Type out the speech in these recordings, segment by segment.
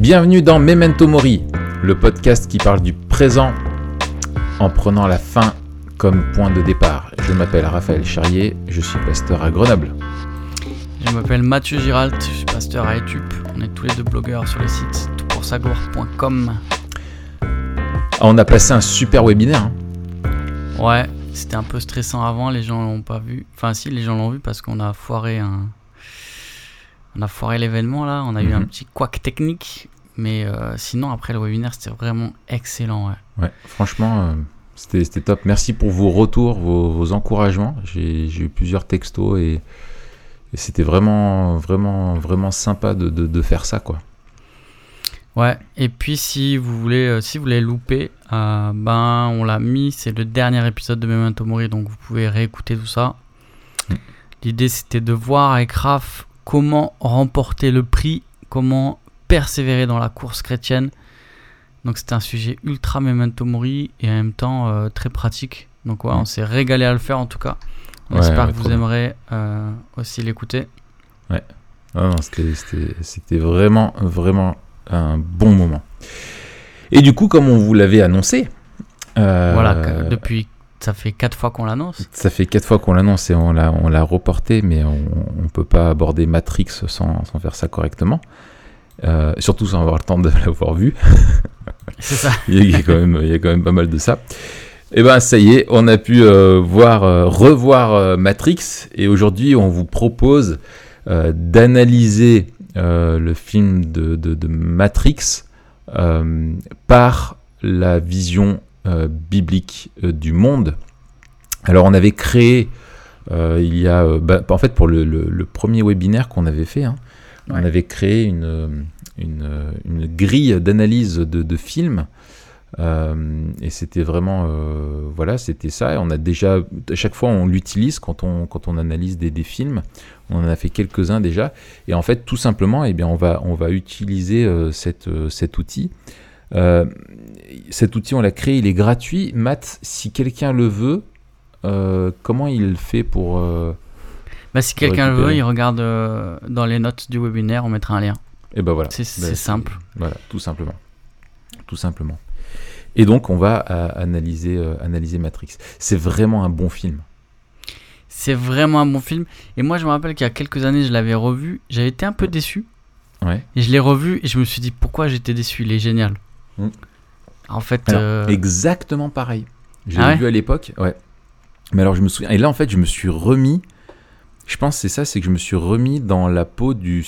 Bienvenue dans Memento Mori, le podcast qui parle du présent en prenant la fin comme point de départ. Je m'appelle Raphaël Charrier, je suis pasteur à Grenoble. Je m'appelle Mathieu Giralt, je suis pasteur à Etup. On est tous les deux blogueurs sur le site toutpoursagloire.com. On a passé un super webinaire. hein. Ouais, c'était un peu stressant avant, les gens l'ont pas vu. Enfin si, les gens l'ont vu parce qu'on a foiré un... On a foiré l'événement là, on a eu un Mhm. petit couac technique. Mais euh, sinon, après le webinaire, c'était vraiment excellent. Ouais. Ouais, franchement, euh, c'était top. Merci pour vos retours, vos, vos encouragements. J'ai eu plusieurs textos et, et c'était vraiment, vraiment, vraiment sympa de, de- de faire ça, quoi. Ouais, et puis si vous voulez, euh, si vous voulez louper, ben on l'a mis, c'est le dernier épisode de Memento Mori, donc vous pouvez réécouter tout ça. Mm. L'idée c'était de voir avec Raph comment remporter le prix, comment persévérer dans la course chrétienne. Donc c'était un sujet ultra Memento Mori et en même temps euh, très pratique. Donc ouais, on s'est régalé à le faire en tout cas. On Ouais, espère ouais, que vous aimerez euh, aussi l'écouter. Ah non, c'était- vraiment, vraiment un bon moment. Et du coup, comme on vous l'avait annoncé, euh, Voilà, depuis, ça fait quatre fois qu'on l'annonce. ça fait quatre fois qu'on l'annonce et on l'a on l'a reporté, mais on ne peut pas aborder Matrix sans, sans faire ça correctement. Euh, surtout sans avoir le temps de l'avoir vu. C'est ça. il, y a quand même, il y a quand même pas mal de ça. Et ben ça y est, on a pu euh, voir, euh, revoir Matrix et aujourd'hui on vous propose d'analyser le film de, de- de Matrix par la vision biblique euh, du monde. Alors on avait créé euh, il y a, euh, bah, en fait pour le, le- le premier webinaire qu'on avait fait, hein, on avait créé une, euh, une, euh, une grille d'analyse de, de films. Euh, et c'était vraiment, euh, voilà, c'était ça. Et on a déjà, à chaque fois, on l'utilise quand on, quand on analyse des, des films. On en a fait quelques-uns déjà. Et en fait, tout simplement, eh bien, on va, on va utiliser euh, cette, euh, cet outil. Euh, cet outil, on l'a créé, il est gratuit. Matt, si quelqu'un le veut, euh, comment il fait pour... euh, Bah, si quelqu'un le veut, il regarde euh, dans les notes du webinaire, on mettra un lien. Et ben voilà. C'est Ben, c'est simple. Voilà, tout simplement. Tout simplement. Et donc, on va analyser, analyser Matrix. C'est vraiment un bon film. C'est vraiment un bon film. Et moi, je me rappelle qu'il y a quelques années, je l'avais revu. J'avais été un peu déçu. Ouais. Et je l'ai revu et je me suis dit pourquoi j'étais déçu? Il est génial. Mm. En fait, Alors, euh, Exactement pareil. Je l'ai Ah ouais vu à l'époque, ouais. Mais alors, je me souviens. Et là, en fait, je me suis remis. Je pense que c'est ça, c'est que je me suis remis dans la peau du,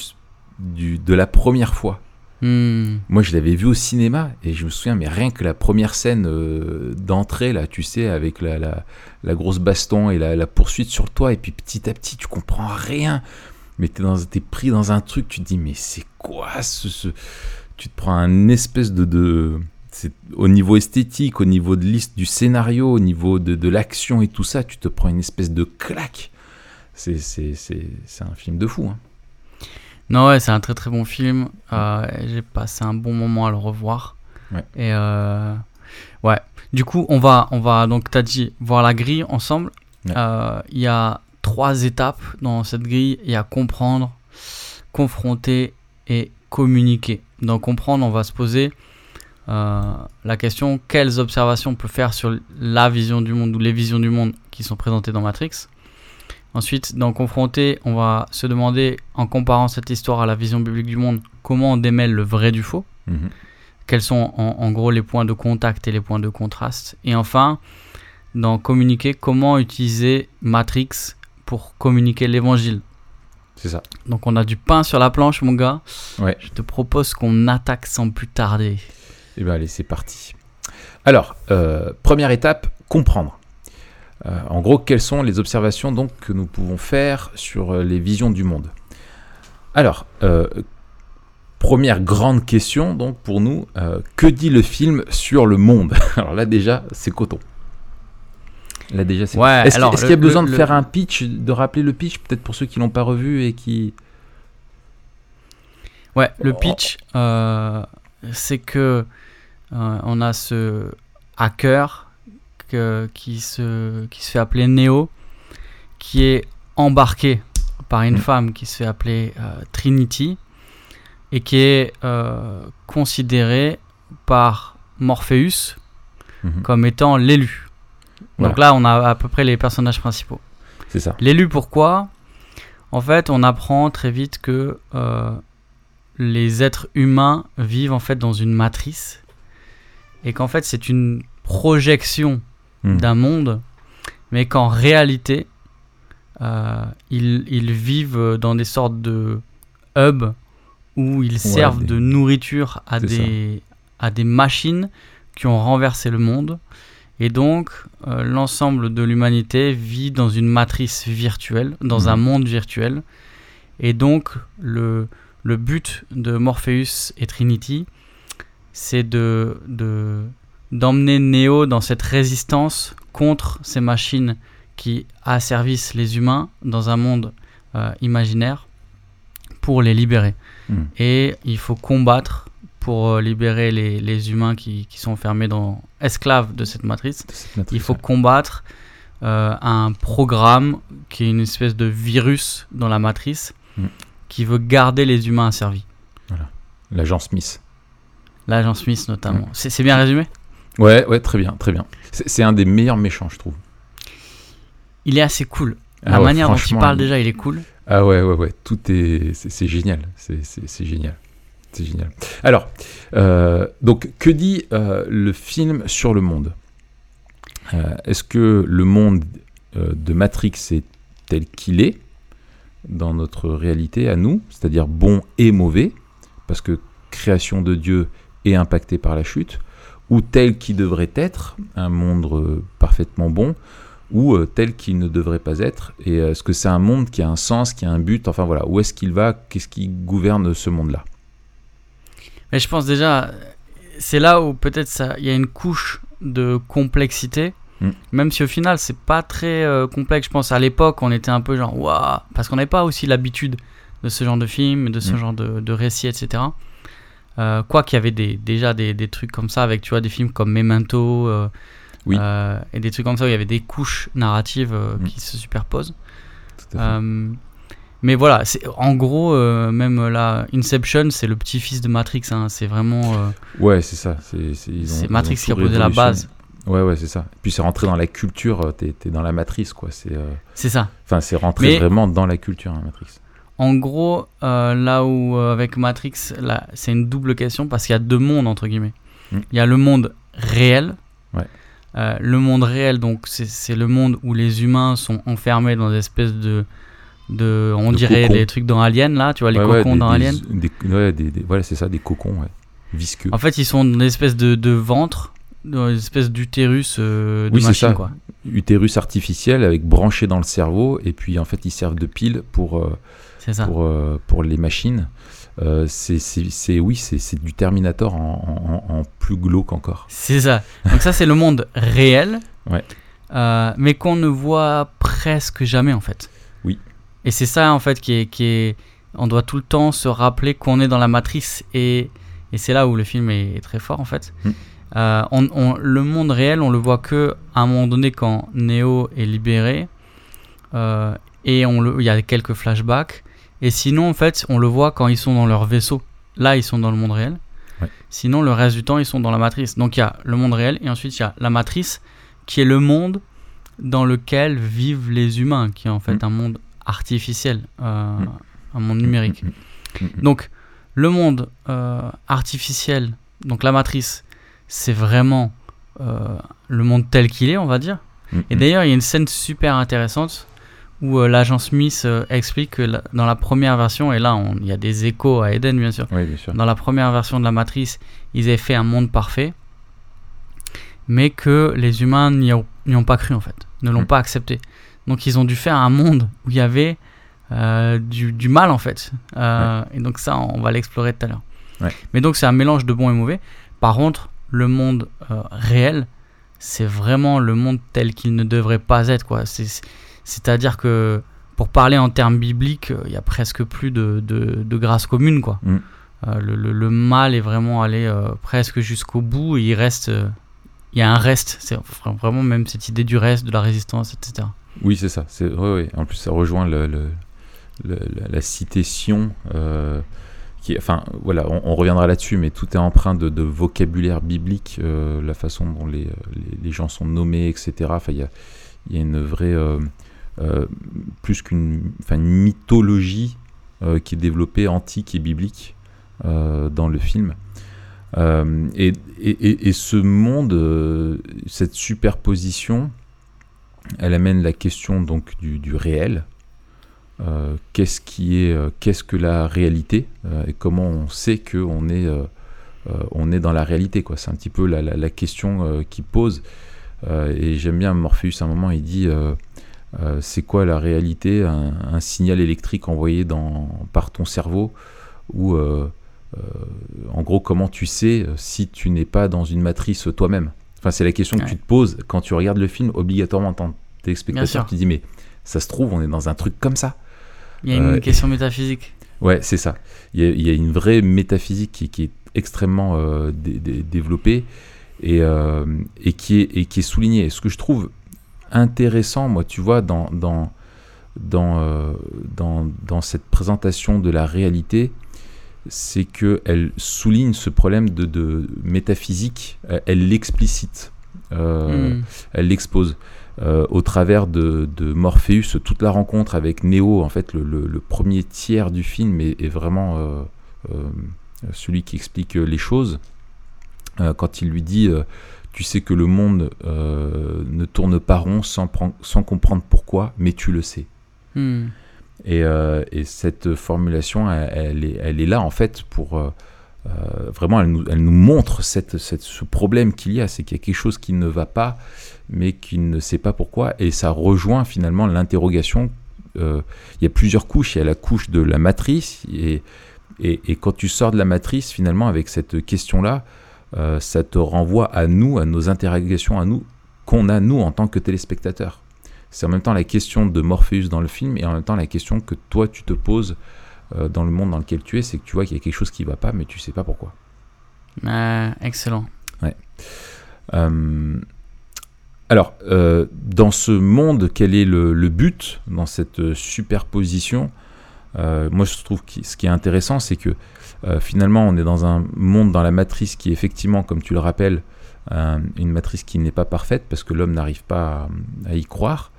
du, de la première fois. hmm, Moi, je l'avais vu au cinéma et je me souviens, mais rien que la première scène euh, d'entrée, là, tu sais, avec la, la, la grosse baston et la, la poursuite sur le toit, et puis petit à petit, tu comprends rien. Mais t'es, dans, t'es pris dans un truc, tu te dis, mais c'est quoi ce, ce- Tu te prends un espèce de. de c'est, au niveau esthétique, au niveau de liste du scénario, au niveau de, de l'action et tout ça, tu te prends une espèce de claque. C'est, c'est, c'est, c'est un film de fou. Hein. Non, ouais, c'est un très très bon film. Euh, J'ai passé un bon moment à le revoir. Ouais. Et euh, ouais. Du coup, on va, on va donc, t'as dit, voir la grille ensemble. Ouais. Euh, Il y a trois étapes dans cette grille. Il y a comprendre, confronter et communiquer. Dans comprendre, on va se poser euh, la question quelles observations on peut faire sur la vision du monde ou les visions du monde qui sont présentées dans Matrix. Ensuite, dans confronter, on va se demander, en comparant cette histoire à la vision biblique du monde, comment on démêle le vrai du faux Mhm. quels sont en, en gros les points de contact et les points de contraste. Et enfin, dans communiquer, comment utiliser Matrix pour communiquer l'évangile. C'est ça. Donc on a du pain sur la planche, mon gars. Ouais. Je te propose qu'on attaque sans plus tarder. Eh bien, allez, c'est parti. Alors, euh, première étape, comprendre. Euh, en gros, quelles sont les observations donc que nous pouvons faire sur euh, les visions du monde? Alors, euh, première grande question donc pour nous, que dit le film sur le monde? Alors là déjà, c'est coton. Là déjà, c'est. Ouais, Est-ce qu'il alors, est-ce qu'il y a le- besoin le- de faire un pitch, de rappeler le pitch, peut-être pour ceux qui l'ont pas revu et qui. Ouais, le pitch, euh, c'est que euh, on a ce hacker que- qui, se, qui se fait appeler Neo, qui est embarqué par une Mm. femme qui se fait appeler euh, Trinity. et qui est euh, considéré par Morpheus Mhm. comme étant l'élu. Donc là, on a à peu près les personnages principaux. C'est ça. L'élu, pourquoi? En fait, on apprend très vite que euh, les êtres humains vivent en fait dans une matrice et qu'en fait c'est une projection Mhm. d'un monde, mais qu'en réalité euh, ils, ils vivent dans des sortes de hubs où ils servent des- de nourriture à des machines qui ont renversé le monde. Et donc, euh, l'ensemble de l'humanité vit dans une matrice virtuelle, dans Mhm. un monde virtuel. Et donc, le, le but de Morpheus et Trinity, c'est de, de, d'emmener Neo dans cette résistance contre ces machines qui asservissent les humains dans un monde euh, imaginaire pour les libérer. Mhm. Et il faut combattre pour euh, libérer les, les humains qui, qui sont enfermés dans esclaves de cette matrice. de cette matrice, Il faut ouais. combattre euh, un programme qui est une espèce de virus dans la matrice Mm. qui veut garder les humains asservis. L'agent Smith. L'agent Smith notamment. Mm. C'est bien résumé? Ouais, ouais, très bien, très bien. C'est un des meilleurs méchants, je trouve. Il est assez cool. La Ah ouais, manière dont il parle déjà, il est cool. Ah ouais, ouais, ouais, tout est... C'est génial, c'est génial. C'est génial. Alors, euh, donc, que dit euh, le film sur le monde? Euh, Est-ce que le monde de Matrix est tel qu'il est dans notre réalité à nous, c'est-à-dire bon et mauvais, parce que création de Dieu est impactée par la chute, ou tel qu'il devrait être, un monde parfaitement bon, ou tel qu'il ne devrait pas être Et est-ce que c'est un monde qui a un sens, qui a un but Enfin voilà, où est-ce qu'il va Qu'est-ce qui gouverne ce monde-là? Mais je pense déjà, c'est là où peut-être il y a une couche de complexité. Mm. Même si au final c'est pas très euh, complexe, je pense à l'époque on était un peu genre waouh, parce qu'on n'avait pas aussi l'habitude de ce genre de film, de ce Mm. genre de, de récits, etc. Euh, quoi qu'il y avait des, déjà des, des trucs comme ça avec tu vois des films comme Memento euh, Oui. euh, et des trucs comme ça où il y avait des couches narratives Mm. qui se superposent. Tout à fait. Mais voilà, c'est en gros euh, même là Inception c'est le petit-fils de Matrix, hein, c'est vraiment euh, Ouais, c'est ça. C'est Matrix qui a posé la base. Ouais, ouais, c'est ça. Puis c'est rentré dans la culture, euh, t'es es dans la matrice, quoi. C'est euh, C'est ça. enfin, c'est rentré Mais- vraiment dans la culture, hein, Matrix. En gros, là où avec Matrix, là, c'est une double question parce qu'il y a deux mondes entre guillemets. Mm. Il y a le monde réel. Ouais. Le monde réel, donc c'est le monde où les humains sont enfermés dans des espèces de, de on De dirait cocons. des trucs dans Alien là, tu vois les Ouais, ouais, cocons des- dans Alien. des- ouais, des- voilà, c'est ça, des cocons. Visqueux. En fait, ils sont dans des espèces de, de ventre, dans des espèces d'utérus euh, de Oui, machine ça. quoi. Utérus artificiel avec branché dans le cerveau, et puis en fait, ils servent de pile pour, euh, ça. pour, euh, pour les machines. Euh, c'est oui, c'est c'est du Terminator en, en- en plus glauque encore. C'est ça. Donc ça, c'est le monde réel, Ouais. euh, mais qu'on ne voit presque jamais en fait. Et c'est ça en fait qui est, qui est, on doit tout le temps se rappeler qu'on est dans la matrice et, et c'est là où le film est, est très fort en fait. Mm. Euh, on- on- le monde réel, on le voit que à un moment donné quand Neo est libéré euh, et on le, il y a quelques flashbacks. Et sinon, en fait, on le voit quand ils sont dans leur vaisseau. Là, ils sont dans le monde réel. Ouais. Sinon, le reste du temps, ils sont dans la matrice. Donc, il y a le monde réel et ensuite, il y a la matrice qui est le monde dans lequel vivent les humains, qui est en fait Mm. un monde artificiel, euh, Mm. un monde numérique. Mm, mm, mm. Donc, le monde euh, artificiel, donc la matrice, c'est vraiment euh, le monde tel qu'il est, on va dire. Mm, Et mm. d'ailleurs, il y a une scène super intéressante où l'agent Smith explique que la- dans la première version, et là il y a des échos à Eden bien sûr, Oui, bien sûr. dans la première version de la matrice, ils avaient fait un monde parfait, mais que les humains n'y ont, ont pas cru en fait, ne l'ont Mm. pas accepté. Donc ils ont dû faire un monde où il y avait euh, du, du mal en fait. Euh, Et donc ça, on va l'explorer tout à l'heure. Ouais. Mais donc c'est un mélange de bon et mauvais. Par contre, le monde euh, réel, c'est vraiment le monde tel qu'il ne devrait pas être. quoi. C'est- C'est-à-dire que pour parler en termes bibliques, il y a presque plus de, de, de grâce commune. Quoi. Mm. Le, le- le mal est vraiment allé presque jusqu'au bout et il reste... il y a un reste, c'est vra- vraiment même cette idée du reste, de la résistance, etc. Oui, c'est ça. C'est ouais. En plus, ça rejoint la, cité Sion, euh, enfin voilà, on, reviendra là-dessus, mais tout est empreint de, vocabulaire biblique, euh, la façon dont les, gens sont nommés, etc. Enfin, il y a, une vraie, euh, plus qu'une, mythologie qui est développée antique et biblique dans le film. Et, ce monde, cette superposition, elle amène la question donc du, réel. Euh, qu'est-ce qui est, euh, qu'est-ce que la réalité euh, et comment on sait que on est, dans la réalité quoi. C'est un petit peu la, question qu'il pose. Et j'aime bien Morpheus à un moment, il dit c'est quoi la réalité? Un, signal électrique envoyé par ton cerveau ou en gros comment tu sais si tu n'es pas dans une matrice toi-même? Enfin c'est la question que Ouais. tu te poses quand tu regardes le film obligatoirement en tant que. Tu te dis mais ça se trouve on est dans un truc comme ça. Il y a une Euh, question métaphysique. Ouais, c'est ça. Il y, a, il y a une vraie métaphysique qui, qui est extrêmement euh, dé- dé- développée et, euh, et, qui est, et qui est soulignée. Ce que je trouve intéressant, moi, tu vois, dans, dans, dans, dans, dans cette présentation de la réalité, c'est qu'elle souligne ce problème de, de métaphysique, euh, elle l'explicite. Euh, Hmm. elle l'expose euh, au travers de, de Morpheus. Toute la rencontre avec Neo, en fait, le, le- le premier tiers du film est, est vraiment euh, celui qui explique les choses. Quand il lui dit Tu sais que le monde ne tourne pas rond sans comprendre pourquoi, mais tu le sais. Hmm. Et, euh, et cette formulation, elle, est, là en fait pour euh, euh, vraiment, elle nous, montre ce problème qu'il y a, c'est qu'il y a quelque chose qui ne va pas, mais qui ne sait pas pourquoi, et ça rejoint finalement l'interrogation. Il y a plusieurs couches, il y a la couche de la matrice, et, quand tu sors de la matrice, finalement, avec cette question-là, ça te renvoie à nous, à nos interrogations, à nous, qu'on a nous en tant que téléspectateurs. C'est en même temps la question de Morpheus dans le film et en même temps la question que toi tu te poses euh, dans le monde dans lequel tu es, c'est que tu vois qu'il y a quelque chose qui va pas, mais tu sais pas pourquoi. Excellent. Euh, alors, euh, dans ce monde, quel est le, le but dans cette superposition? Moi, je trouve que ce qui est intéressant, c'est que finalement, on est dans un monde, dans la matrice qui est effectivement, comme tu le rappelles, euh, une matrice qui n'est pas parfaite parce que l'homme n'arrive pas à, à y croire.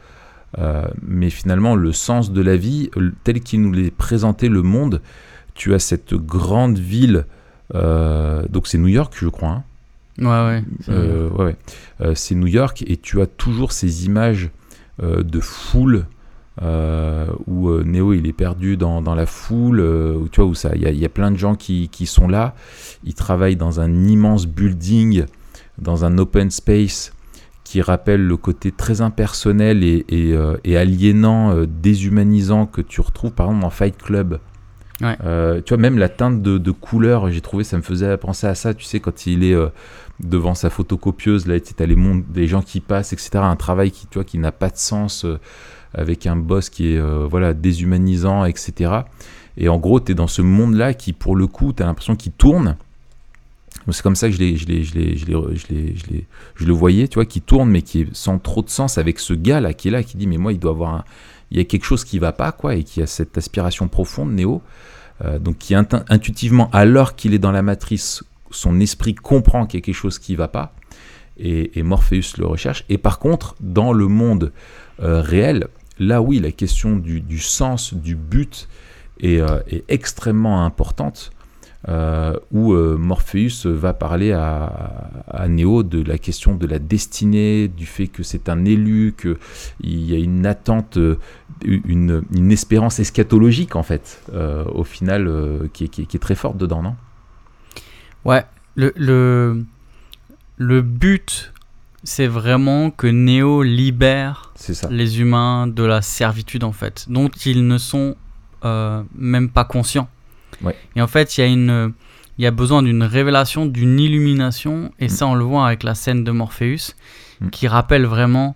Euh, mais finalement, le sens de la vie, le- tel qu'il nous l'est présenté, le monde, tu as cette grande ville, euh, donc c'est New York, je crois, hein, Ouais, ouais. c'est- euh, ouais, ouais. Euh, c'est New York et tu as toujours ces images euh, de foule euh, où euh, Neo il est perdu dans, dans la foule, euh, où tu vois où ça, il y, y a plein de gens qui, qui sont là. Ils travaillent dans un immense building, dans un open space qui rappelle le côté très impersonnel et, et, euh, et aliénant, euh, déshumanisant que tu retrouves par exemple dans Fight Club. Ouais. Euh, tu vois, même la teinte de, de couleur, j'ai trouvé, ça me faisait penser à ça, tu sais, quand il est devant sa photocopieuse, là, tu as les, mondes, les gens qui passent, etc. Un travail qui, tu vois, qui n'a pas de sens, avec un boss qui est voilà, déshumanisant, etc. Et en gros, tu es dans ce monde-là qui, pour le coup, tu as l'impression qu'il tourne. C'est comme ça que je, le voyais, tu vois, qui tourne, mais qui est sans trop de sens avec ce gars-là qui est là, qui dit, mais moi, il doit avoir un... Il y a quelque chose qui va pas, quoi, et qui a cette aspiration profonde, Néo, euh, donc qui intu- intuitivement, alors qu'il est dans la matrice, son esprit comprend qu'il y a quelque chose qui va pas, et, Morpheus le recherche. Et par contre, dans le monde euh, réel, là oui, la question du, sens, du but est, euh, est extrêmement importante. Euh, où euh, Morpheus va parler à, à Neo de la question de la destinée, du fait que c'est un élu, qu'il y a une attente, euh, une, une espérance eschatologique en fait, euh, au final, qui, est, qui est- qui est très forte dedans, non? Ouais, le, le, le but, c'est vraiment que Neo libère les humains de la servitude, en fait, dont ils ne sont même pas conscients. Ouais. Et en fait, il y a une... Il y a besoin d'une révélation, d'une illumination, et ça on le voit avec la scène de Morpheus, Mm. qui rappelle vraiment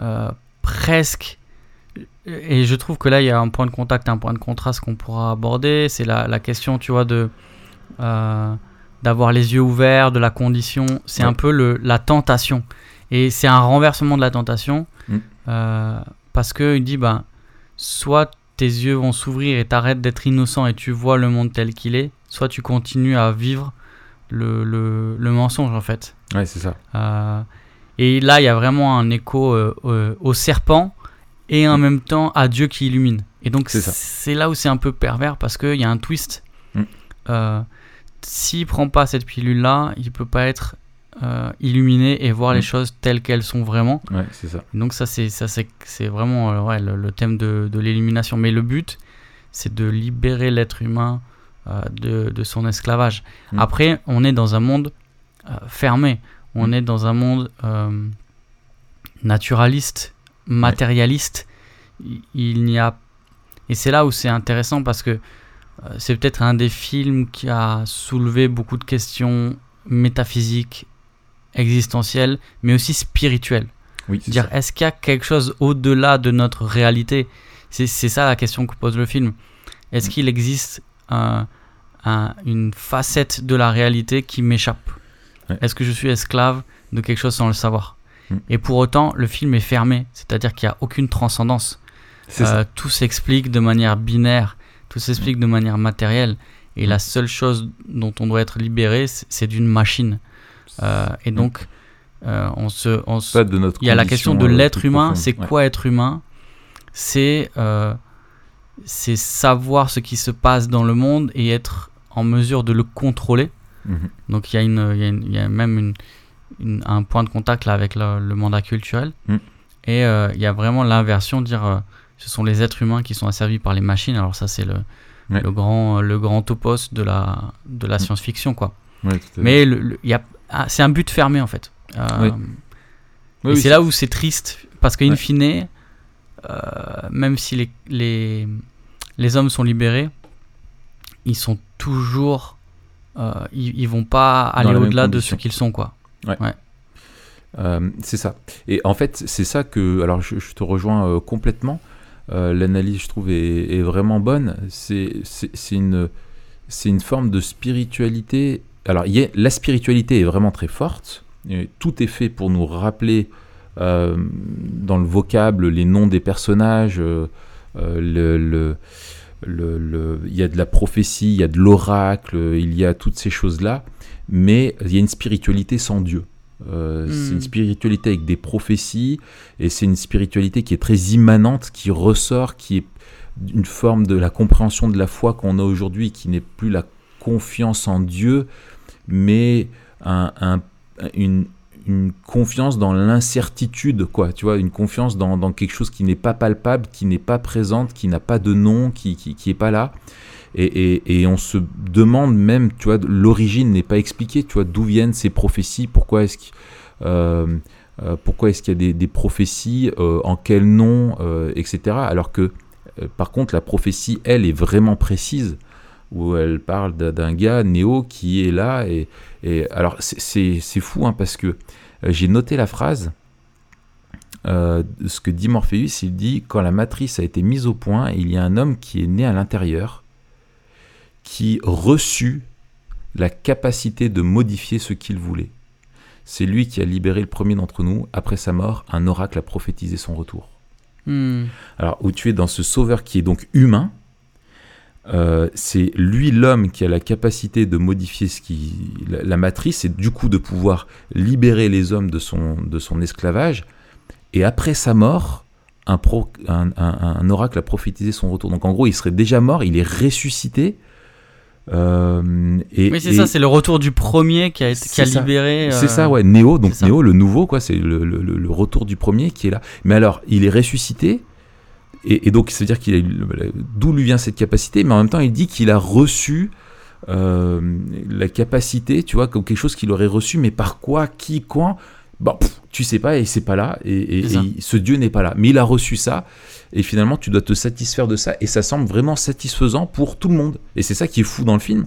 euh, presque et je trouve que là, il y a un point de contact, un point de contraste qu'on pourra aborder. C'est la, la question, tu vois, de euh, d'avoir les yeux ouverts, de la condition. C'est Ouais. un peu le, la tentation. Et c'est un renversement de la tentation. Mm. euh, parce qu'il dit, ben, soit tes yeux vont s'ouvrir et t'arrêtes d'être innocent et tu vois le monde tel qu'il est, soit tu continues à vivre le, le, le mensonge en fait. Ouais, c'est ça. Euh, et là, il y a vraiment un écho euh, euh, au serpent et en même temps à Dieu qui illumine. Et donc, C'est là où c'est un peu pervers parce qu'il y a un twist. Mm. Euh, S'il prend pas cette pilule-là, il peut pas être euh, illuminé et voir les Mm. choses telles qu'elles sont vraiment. Ouais, c'est ça. Donc ça, c'est ça, c'est c'est vraiment euh, ouais, le, le thème de, de l'illumination. Mais le but, c'est de libérer l'être humain euh, de, de son esclavage. Mm. Après, on est dans un monde fermé. On Mm. est dans un monde naturaliste, matérialiste. Il, il n'y a et c'est là où c'est intéressant parce que c'est peut-être un des films qui a soulevé beaucoup de questions métaphysiques, existentielles, mais aussi spirituelles. Oui, c'est Dire, est-ce qu'il y a quelque chose au-delà de notre réalité? C'est ça la question que pose le film. Est-ce Mm. qu'il existe un- un- une facette de la réalité qui m'échappe? Ouais. Est-ce que je suis esclave de quelque chose sans le savoir? Mm. Et pour autant, le film est fermé, c'est-à-dire qu'il n'y a aucune transcendance. Euh, tout s'explique de manière binaire, tout s'explique de manière matérielle. Et Mm. la seule chose dont on doit être libéré, c'est d'une machine. Euh, et donc, euh, on se, on se- Pas de notre il y a la question de euh, l'être humain. C'est Ouais. quoi être humain? C'est euh, c'est savoir ce qui se passe dans le monde et être en mesure de le contrôler. Mhm. Donc il y a, une, il y a, une- il y a même une, une- un point de contact là avec le, le mandat culturel. Mm. Et euh, il y a vraiment l'inversion, dire euh, ce sont les êtres humains qui sont asservis par les machines. Alors ça c'est le, Ouais. le, grand, le grand topos de la, de la Mm. science-fiction. quoi. Ouais. Mais il y a, c'est un but fermé en fait. Euh, Oui. et Oui, oui, c'est là où c'est triste, parce qu'in Ouais. fine, euh, même si les, les, les hommes sont libérés, ils sont toujours. euh, ils, ils vont pas aller au-delà de ce qu'ils sont, quoi. Euh, c'est ça. Et en fait, c'est ça que. Alors, je, je te rejoins euh, complètement. L'analyse, je trouve, est, est vraiment bonne. C'est une, c'est une forme de spiritualité. Alors, il y a- la spiritualité est vraiment très forte. Et tout est fait pour nous rappeler euh, dans le vocable les noms des personnages. euh, euh, le, le- le- le- il y a de la prophétie, il y a de l'oracle, il y a toutes ces choses-là. Mais il y a une spiritualité sans Dieu. Euh, C'est Hmm. une spiritualité avec des prophéties et c'est une spiritualité qui est très immanente, qui ressort, qui est une forme de la compréhension de la foi qu'on a aujourd'hui, qui n'est plus la confiance en Dieu, mais un- un- une, confiance dans l'incertitude, quoi. Tu vois, une confiance dans, quelque chose qui n'est pas palpable, qui n'est pas présente, qui n'a pas de nom, qui, qui, qui est pas là. Et, on se demande même, tu vois, l'origine n'est pas expliquée, tu vois, d'où viennent ces prophéties, pourquoi est-ce qu'il euh, euh, qu'il y a des, des prophéties, euh, en quel nom, euh, etc. Alors que, euh, par contre, la prophétie, elle, est vraiment précise, où elle parle d'un- gars, Néo, qui est là. Et, et alors, c'est- fou, hein, parce que euh, j'ai noté la phrase, euh, ce que dit Morpheus, il dit, quand la matrice a été mise au point, il y a un homme qui est né à l'intérieur, qui reçut la capacité de modifier ce qu'il voulait. C'est lui qui a libéré le premier d'entre nous. Après sa mort, un oracle a prophétisé son retour. Hmm. Alors, où tu es dans ce sauveur qui est donc humain, euh, c'est lui l'homme qui a la capacité de modifier ce qui, la, la matrice et du coup de pouvoir libérer les hommes de son, de son esclavage. Et après sa mort, un, pro- un, un- un oracle a prophétisé son retour. Donc en gros, il serait déjà mort, il est ressuscité. Euh, et, Oui, c'est ça, c'est le retour du premier qui a, été, qui a libéré. c'est euh, ça, ouais. Néo, donc. Néo, le nouveau, quoi, c'est le, le- le- le retour du premier qui est là. Mais alors, il est ressuscité, et, et donc, ça veut dire qu'il a d'où lui vient cette capacité, mais en même temps, il dit qu'il a reçu euh, la capacité, tu vois, comme quelque chose qu'il aurait reçu, mais par quoi, qui, quand? Bon, pff, tu sais pas, et c'est pas là, et ce Dieu n'est pas là. Mais il a reçu ça, et finalement, tu dois te satisfaire de ça, et ça semble vraiment satisfaisant pour tout le monde. Et c'est ça qui est fou dans le film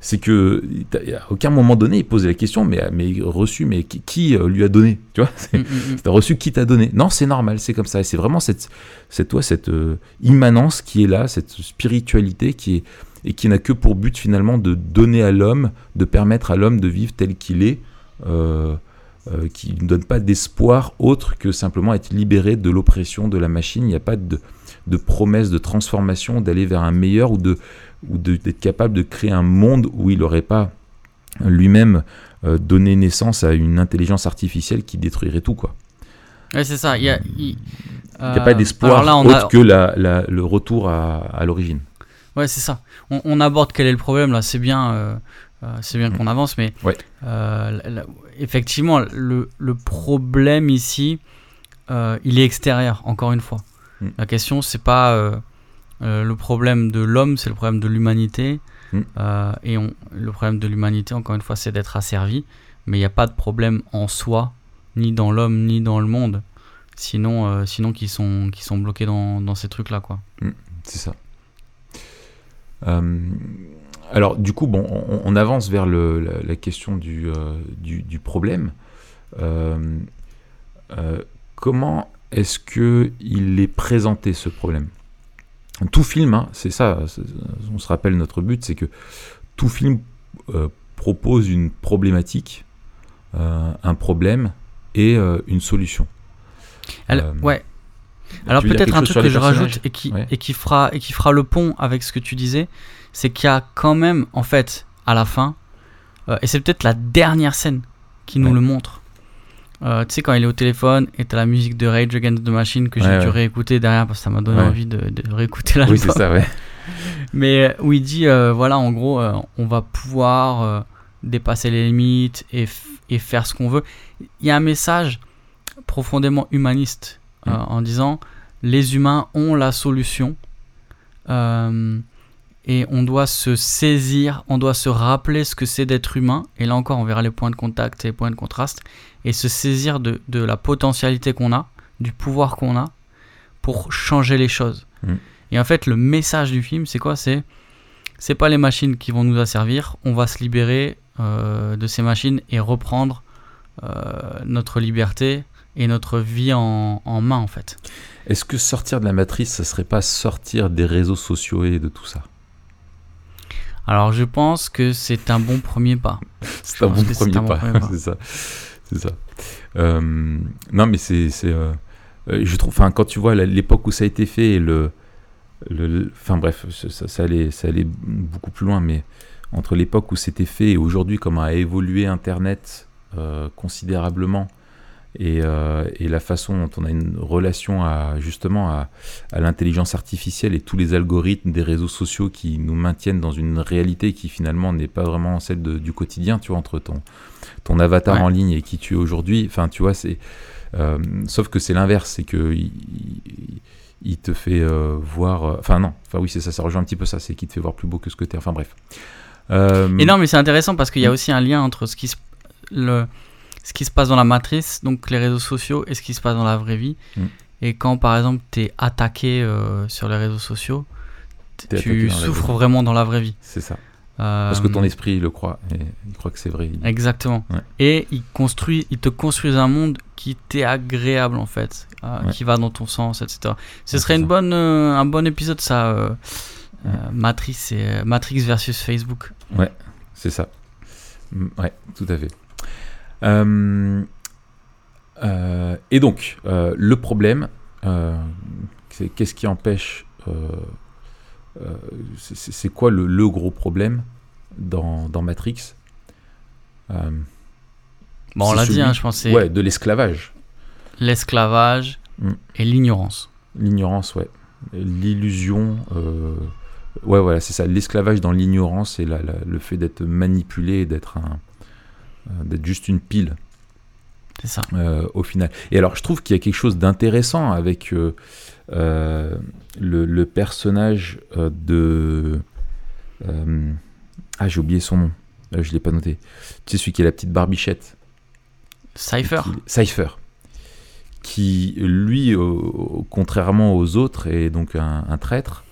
c'est que à aucun moment donné il posait la question mais mais reçu mais qui, qui, euh, lui a donné tu vois? Mm, mm, mm. t'as reçu qui t'a donné non c'est normal c'est comme ça et c'est vraiment cette cette toi cette euh, immanence qui est là cette spiritualité qui est et qui n'a que pour but finalement de donner à l'homme de permettre à l'homme de vivre tel qu'il est euh, euh, qui ne donne pas d'espoir autre que simplement être libéré de l'oppression de la machine. Il n'y a pas de, de promesse de transformation, d'aller vers un meilleur ou de ou d'être capable de créer un monde où il n'aurait pas lui-même euh, donné naissance à une intelligence artificielle qui détruirait tout quoi. Ouais, c'est ça. Il n'y a, a, pas d'espoir autre que la, la, le retour à, à l'origine. Ouais, c'est ça. On, on, aborde quel est le problème là. C'est bien, euh, c'est bien mm. qu'on avance, mais ouais. euh, effectivement, le, le, problème ici, euh, il est extérieur, encore une fois. Mm. La question, c'est pas euh, euh, le problème de l'homme, c'est le problème de l'humanité. Mm. et on, le problème de l'humanité, encore une fois, c'est d'être asservi. Mais il n'y a pas de problème en soi, ni dans l'homme, ni dans le monde. Sinon, sinon qui sont, qui sont bloqués dans, dans ces trucs-là, quoi. Mm. c'est ça. alors, du coup, bon, on, on avance vers le, la, la, question du, du, du problème. comment est-ce que il est présenté ce problème? Tout film, hein, c'est ça, on se rappelle notre but, c'est que tout film euh, propose une problématique, euh, un problème et euh, une solution. Alors, ouais. Alors peut-être un truc que je rajoute et qui, et, qui fera, et qui fera le pont avec ce que tu disais, c'est qu'il y a quand même, en fait, à la fin, et c'est peut-être la dernière scène qui nous ouais. le montre, euh, tu sais, quand il est au téléphone et t'as la musique de Rage Against the Machine que j'ai ouais, dû réécouter derrière parce que ça m'a donné Ouais. envie de, de réécouter l'album. Oui, c'est ça, ouais. Mais euh, où il dit, euh, voilà, en gros, euh, on va pouvoir dépasser les limites et, et faire ce qu'on veut. Il y a un message profondément humaniste Mm. en disant, les humains ont la solution. Et on doit se saisir, on doit se rappeler ce que c'est d'être humain. Et là encore, on verra les points de contact et les points de contraste. Et se saisir de, de la potentialité qu'on a, du pouvoir qu'on a pour changer les choses. Mm. Et en fait, le message du film, c'est quoi? C'est c'est pas les machines qui vont nous asservir. On va se libérer euh, de ces machines et reprendre euh, notre liberté et notre vie en, en main, en fait. Est-ce que sortir de la matrice, ça serait pas sortir des réseaux sociaux et de tout ça? Alors, je pense que c'est un bon premier pas. C'est un bon premier un bon pas, premier pas. c'est ça. C'est ça. Euh, non, mais c'est, euh, euh, je trouve, enfin, quand tu vois l'époque où ça a été fait et le, enfin bref, ça, ça allait, ça allait beaucoup plus loin, mais entre l'époque où c'était fait et aujourd'hui, comment a évolué Internet euh, considérablement et, euh, et la façon dont on a une relation à justement à, à l'intelligence artificielle et tous les algorithmes des réseaux sociaux qui nous maintiennent dans une réalité qui finalement n'est pas vraiment celle de- du quotidien, tu vois, entre ton, ton avatar Ouais. en ligne et qui tu es aujourd'hui. Enfin, tu vois, c'est. euh, sauf que c'est l'inverse, c'est que il, il- il te fait euh, voir. Enfin, non, enfin, oui, c'est ça, ça rejoint un petit peu ça, c'est qu'il te fait voir plus beau que ce que tu es. Enfin, bref. Et non, mais c'est intéressant parce qu'il y a Mm. aussi un lien entre ce qui, se, le, ce qui se passe dans la matrice, donc les réseaux sociaux, et ce qui se passe dans la vraie vie. Mm. Et quand, par exemple, tu es attaqué euh, sur les réseaux sociaux, tu souffres vraiment dans la vraie vie. C'est ça. Euh, Parce que ton esprit il le croit. Et il croit que c'est vrai. Il- Exactement. Ouais. Et ils, construisent, ils te construisent un monde qui t'est agréable, en fait, euh, Ouais. qui va dans ton sens, etc. Ce Ouais, serait une ça. bonne, un bon épisode, ça. Ouais. Matrix, et, Matrix versus Facebook. C'est ça. Mm, Ouais, tout à fait. Euh, euh, et donc, euh, le problème, c'est qu'est-ce qui empêche. c'est- quoi le, le gros problème dans, dans Matrix Euh, Bon, on l'a dit, hein, je pense, c'est Ouais, de l'esclavage. l'esclavage Mm. et l'ignorance. L'ignorance, ouais. L'illusion. euh, Ouais, voilà, c'est ça. L'esclavage dans l'ignorance et la- la- le fait d'être manipulé, d'être un, d'être juste une pile. C'est ça. euh, au final. Et alors, je trouve qu'il y a quelque chose d'intéressant avec euh, euh, le, le personnage euh, de. euh, ah, j'ai oublié son nom. Euh, je l'ai pas noté. Tu sais, celui qui a la petite barbichette. Cypher. Cypher. Qui, lui, contrairement aux autres, est donc un, un traître.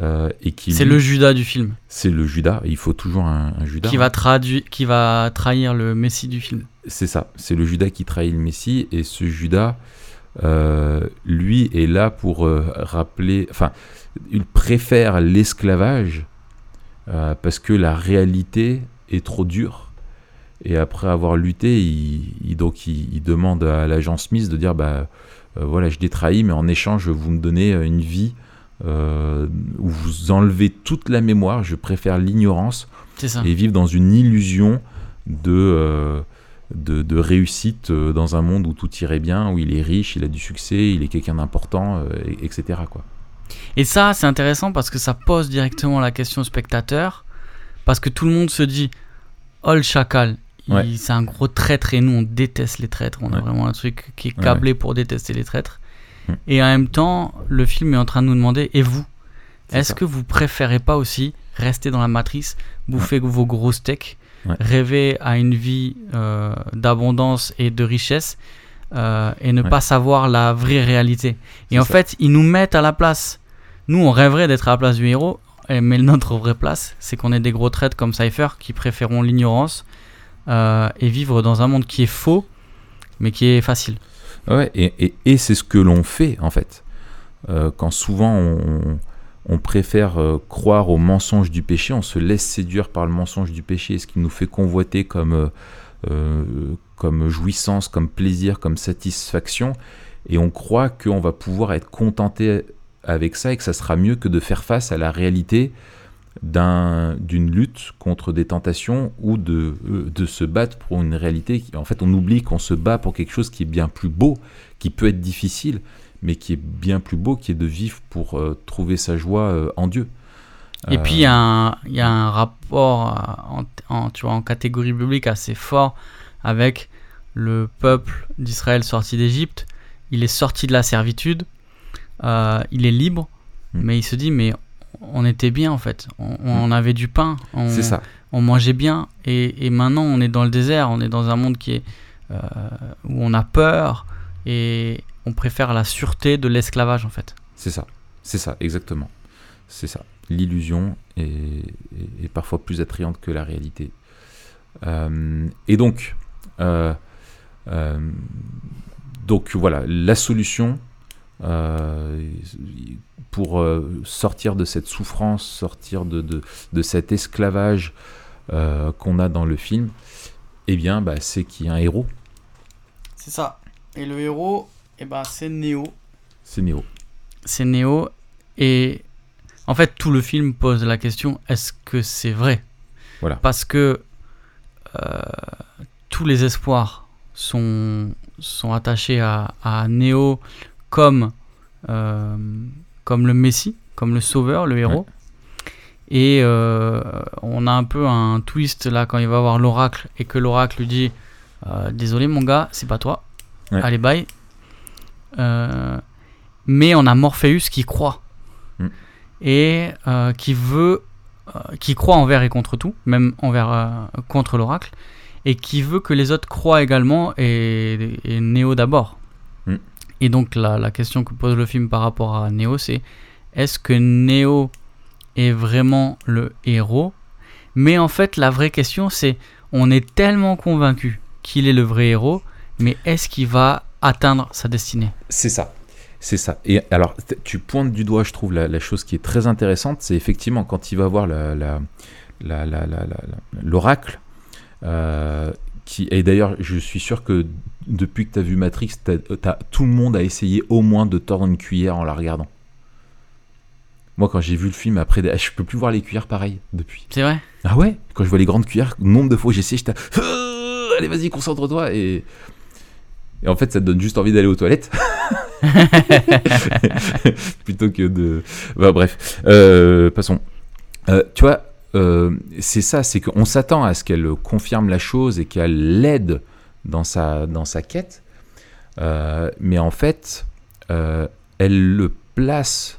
Euh, et qui C'est lui- le Judas du film c'est le Judas. Il faut toujours un, un Judas. qui va, traduire, qui va trahir le Messie du film. C'est ça, c'est le Judas qui trahit le Messie, et ce Judas, euh, lui, est là pour euh, rappeler, enfin, il préfère l'esclavage parce que la réalité est trop dure, Et après avoir lutté, il, donc il, demande à l'agent Smith de dire bah voilà, je l'ai trahi, mais en échange, vous me donnez une vie euh, où vous enlevez toute la mémoire. Je préfère l'ignorance et vivre dans une illusion de, euh, de, de, réussite dans un monde où tout irait bien, où il est riche, il a du succès, il est quelqu'un d'important, etc. Quoi. Et ça, c'est intéressant parce que ça pose directement la question au spectateur. Parce que tout le monde se dit Oh le chacal, c'est un gros traître et nous on déteste les traîtres. On a vraiment un truc qui est câblé pour détester les traîtres. Et en même temps, le film est en train de nous demander Et vous Est-ce que vous préférez pas aussi rester dans la matrice, bouffer vos gros steaks, rêver à une vie euh, d'abondance et de richesse euh, et ne pas savoir la vraie réalité. Et en fait, ils nous mettent à la place. Nous, on rêverait d'être à la place du héros, mais notre vraie place, c'est qu'on est des gros traîtres comme Cypher qui préférons l'ignorance euh, et vivre dans un monde qui est faux, mais qui est facile. Ouais, et, et, c'est ce que l'on fait en fait. Euh, quand souvent on, préfère euh, croire au mensonge du péché, on se laisse séduire par le mensonge du péché, ce qui nous fait convoiter comme, comme jouissance, comme plaisir, comme satisfaction, et on croit qu'on va pouvoir être contenté avec ça et que ça sera mieux que de faire face à la réalité d'une lutte contre des tentations ou de, euh, de se battre pour une réalité. En fait, on oublie qu'on se bat pour quelque chose qui est bien plus beau, qui peut être difficile, mais qui est bien plus beau, qui est de vivre pour euh, trouver sa joie euh, en Dieu. Et puis, il y, a un rapport en, en, tu vois, en catégorie biblique assez fort avec le peuple d'Israël sorti d'Égypte. Il est sorti de la servitude, il est libre, hmm. mais il se dit, mais on était bien en fait. On, mm. avait du pain. On, ça. On mangeait bien. Et, maintenant, on est dans le désert. On est dans un monde qui est euh, où on a peur et on préfère la sûreté de l'esclavage en fait. C'est ça. C'est ça, exactement. C'est ça. L'illusion est, parfois plus attrayante que la réalité. Euh, et donc, euh, donc voilà, la solution, pour euh, sortir de cette souffrance, sortir de, de, cet esclavage euh, qu'on a dans le film, eh bien, bah, c'est qu'il y a un héros. C'est ça. Et le héros, eh ben, c'est Néo. C'est Néo. C'est Néo. Et en fait, tout le film pose la question est-ce que c'est vrai? Voilà. Parce que tous les espoirs sont, sont attachés à, à Néo comme, euh, comme le Messie, comme le sauveur, le héros. Et euh, on a un peu un twist là quand il va voir l'oracle et que l'oracle lui dit euh, Désolé mon gars, c'est pas toi. Allez, bye. mais on a Morpheus qui croit. Mm. Et qui veut. qui croit envers et contre tout, même envers contre l'oracle. Et qui veut que les autres croient également et, et Néo d'abord. Et donc la, question que pose le film par rapport à Neo, c'est est-ce que Neo est vraiment le héros? Mais en fait, la vraie question, c'est on est tellement convaincu qu'il est le vrai héros, mais est-ce qu'il va atteindre sa destinée? C'est ça. C'est ça. Et alors, tu pointes du doigt, je trouve, la, chose qui est très intéressante, c'est effectivement quand il va voir l'oracle, euh, et d'ailleurs, je suis sûr que depuis que tu as vu Matrix, tout le monde a essayé au moins de tordre une cuillère en la regardant. Moi, quand j'ai vu le film après, je peux plus voir les cuillères pareil depuis. C'est vrai? Ah ouais? Quand je vois les grandes cuillères, nombre de fois j'ai essayé, j'étais. allez, vas-y, concentre-toi. Et... et en fait, ça te donne juste envie d'aller aux toilettes. Plutôt que de. Bah, bref. Euh, passons. Euh, tu vois, euh, c'est ça, c'est qu'on s'attend à ce qu'elle confirme la chose et qu'elle l'aide dans sa, dans sa quête. Euh, mais en fait, euh, elle le place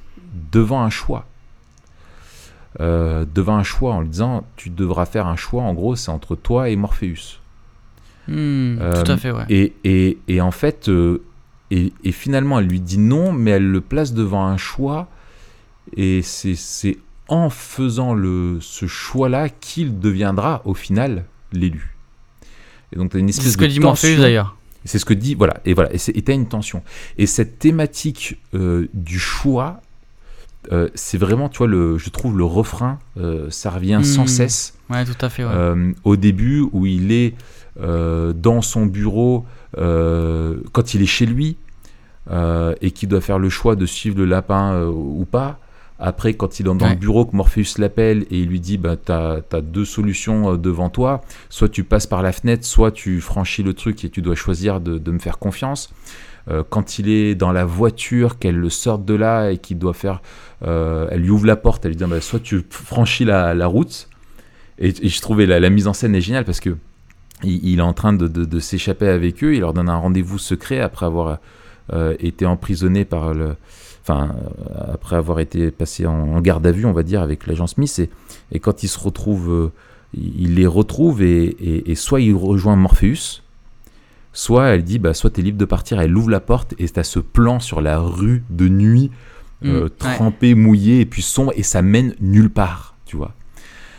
devant un choix. devant un choix en lui disant tu devras faire un choix, en gros, c'est entre toi et Morpheus. Hmm, tout à fait, ouais. Et, et, et en fait, et, et, finalement, elle lui dit non, mais elle le place devant un choix. Et c'est en faisant le, ce choix-là qu'il deviendra au final l'élu. Et donc tu as une espèce de. C'est ce que dit Morpheus d'ailleurs. C'est ce que dit, voilà, et voilà, et tu as une tension. Et cette thématique euh, du choix euh, c'est vraiment, tu vois, le, je trouve le refrain, euh, ça revient Hmm. sans cesse. Ouais, tout à fait. ouais. Au début, où il est dans son bureau, quand il est chez lui, et qu'il doit faire le choix de suivre le lapin ou pas. Après, quand il est dans Ouais. le bureau, que Morpheus l'appelle et il lui dit bah, T'as as deux solutions euh, devant toi. Soit tu passes par la fenêtre, soit tu franchis le truc et tu dois choisir de, de me faire confiance. Euh, quand il est dans la voiture, qu'elle le sorte de là et qu'il doit faire. euh, elle lui ouvre la porte, elle lui dit bah, Soit tu franchis la, la route. Et, et je trouvais la, la mise en scène est géniale parce que il, il est en train de, de- de s'échapper avec eux. Il leur donne un rendez-vous secret après avoir euh, été emprisonné par le. Enfin, euh, après avoir été passé en, garde à vue, on va dire, avec l'agent Smith. Et, et quand il se retrouve, euh, il les retrouve et, et- et soit il rejoint Morpheus, soit elle dit, bah, soit tu es libre de partir. Elle ouvre la porte et t'as ce plan sur la rue de nuit, euh, Mm, ouais. trempé, mouillé et puis sombre, et ça mène nulle part, tu vois.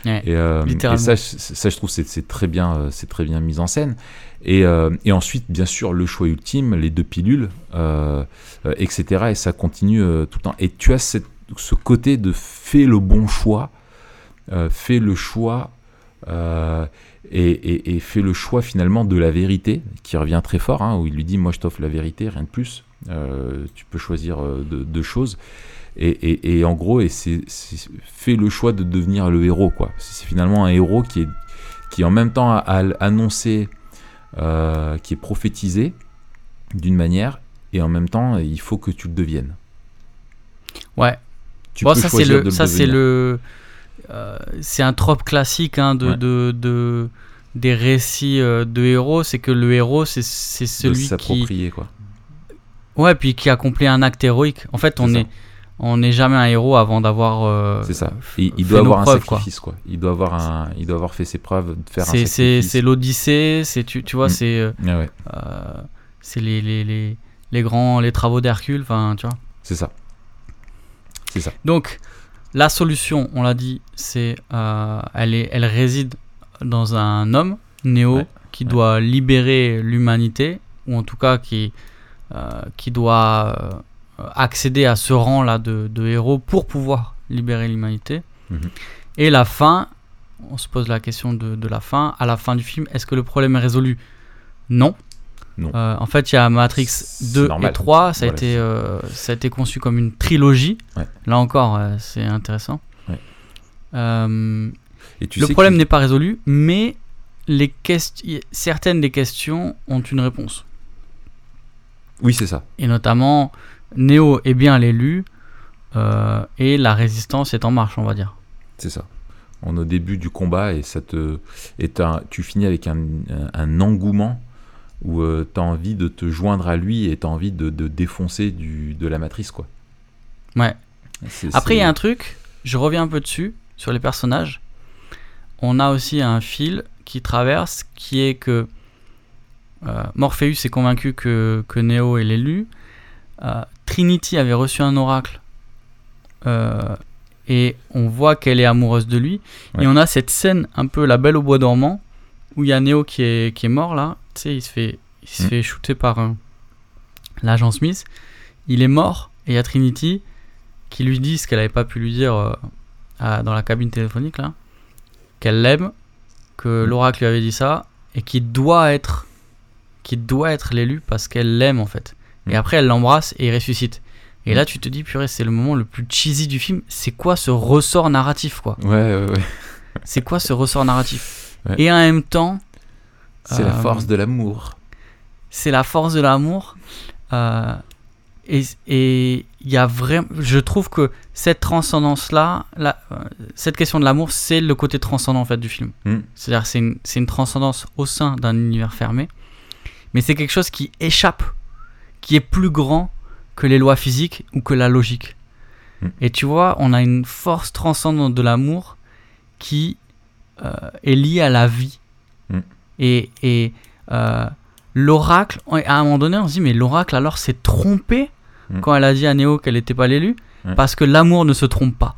Ouais, Et, euh, et ça, je- ça, je trouve c'est très bien, euh, c'est très bien mis en scène. Et, euh, et ensuite, bien sûr, le choix ultime, les deux pilules, euh, euh, etc. Et ça continue tout le temps. Et tu as ce côté de fais le bon choix, fais le choix. et, fais le choix finalement de la vérité, qui revient très fort, hein, où il lui dit Moi je t'offre la vérité, rien de plus. Tu peux choisir deux deux choses. Et, en gros, et c'est, fais le choix de devenir le héros. quoi. C'est, finalement un héros qui est, qui en même temps a annoncé, euh, qui est prophétisé d'une manière, et en même temps, il faut que tu le deviennes. Ouais. Tu Bon, peux ça c'est le, de ça c'est le, euh, c'est un trope classique hein, de, Ouais. de, de- des récits euh, de héros, c'est que le héros c'est c'est de celui qui, s'approprier quoi. ouais, puis qui accomplit un acte héroïque. En fait, on est, on n'est jamais un héros avant d'avoir. euh, C'est ça. Il, il doit avoir un preuves, quoi. sacrifice quoi. Il doit avoir un, il doit avoir fait ses preuves, de faire un sacrifice. c'est l'Odyssée, c'est tu, tu vois, Mm. c'est euh, Ah ouais, euh, c'est les, les, les, les grands les travaux d'Hercule, enfin tu vois. c'est ça. C'est ça. Donc, la solution, on l'a dit, c'est euh, elle, est, elle réside dans un homme, Néo, Ouais, qui ouais. doit libérer l'humanité, ou en tout cas qui, euh, qui doit euh, accéder à ce rang-là de, de héros pour pouvoir libérer l'humanité. Mhm. Et la fin, on se pose la question de, de la fin. À la fin du film, est-ce que le problème est résolu? Non. Non. Euh, en fait, il y a Matrix C'est 2 normal. et 3, ça a, été, euh, ça a été conçu comme une trilogie. Ouais. Là encore, euh, c'est intéressant. Ouais. Euh, Et tu le problème n'est pas résolu, mais les certaines des questions ont une réponse. Oui, c'est ça. Et notamment, Neo est bien l'élu euh, et la résistance est en marche, on va dire. C'est ça. On est au début du combat et ça te et t'as- tu finis avec un, engouement où tu as envie de te joindre à lui et tu as envie de, de défoncer du, de la matrice quoi. Ouais. Après, il y a un truc, je reviens un peu dessus, sur les personnages. On a aussi un fil qui traverse, qui est que euh, Morpheus est convaincu que, que Neo est l'élu. Euh, Trinity avait reçu un oracle. euh, et on voit qu'elle est amoureuse de lui. Ouais. Et on a cette scène un peu la belle au bois dormant, où il y a Neo qui est, qui est mort là. Tu sais, il se fait, il se Mm. fait shooter par un- l'agent Smith. Il est mort, et il y a Trinity qui lui dit ce qu'elle n'avait pas pu lui dire euh, à- dans la cabine téléphonique là, qu'elle l'aime, que Mm. l'oracle lui avait dit ça et qu'il doit être, qu'il doit être l'élu parce qu'elle l'aime en fait. Et Mm. après elle l'embrasse et il ressuscite. Et Mm. là tu te dis purée c'est le moment le plus cheesy du film. C'est quoi ce ressort narratif quoi? Ouais, ouais, ouais. C'est quoi ce ressort narratif? Ouais. Et en même temps C'est la Euh, force de l'amour. c'est la force de l'amour. Euh, et il y a vraiment, je trouve que cette transcendance là, cette question de l'amour, c'est le côté transcendant en fait du film. Mm. C'est-à-dire c'est une, c'est une transcendance au sein d'un univers fermé, mais c'est quelque chose qui échappe, qui est plus grand que les lois physiques ou que la logique. Mm. Et tu vois, on a une force transcendante de l'amour qui euh, est liée à la vie. Mm. Et, et euh, l'oracle, à un moment donné, on se dit, mais l'oracle alors s'est trompé Mm. quand elle a dit à Néo qu'elle n'était pas l'élu, parce que l'amour ne se trompe pas.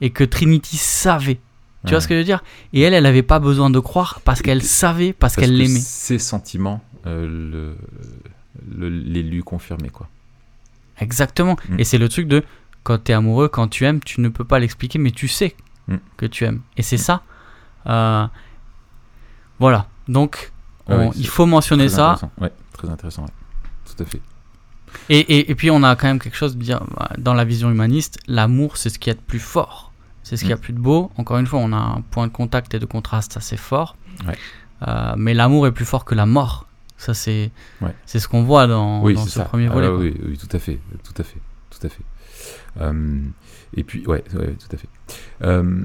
Et que Trinity savait. Tu vois ce que je veux dire? Et elle, elle n'avait pas besoin de croire parce qu'elle que- savait, parce, Parce qu'elle que l'aimait. Ses sentiments, euh, le- l'élu confirmé quoi. Exactement. Mm. Et c'est le truc de quand tu es amoureux, quand tu aimes, tu ne peux pas l'expliquer, mais tu sais Mm. que tu aimes. Et c'est ça. euh, voilà. Donc, Ah oui, on- c'est il faut mentionner Très ça. intéressant. Ouais, très intéressant. ouais. Tout à fait. Et, et, et puis, on a quand même quelque chose de dire bah, dans la vision humaniste l'amour, c'est ce qu'il y a de plus fort. C'est ce qu'il y a Mm. de plus de beau. Encore une fois, on a un point de contact et de contraste assez fort. Ouais. Euh, mais l'amour est plus fort que la mort. Ça, c'est Ouais. c'est ce qu'on voit dans, oui, dans c'est ce ça. premier Ah volet. oui, oui, tout à fait, tout à fait, tout à fait. Euh, et puis, ouais, ouais, tout à fait. Euh,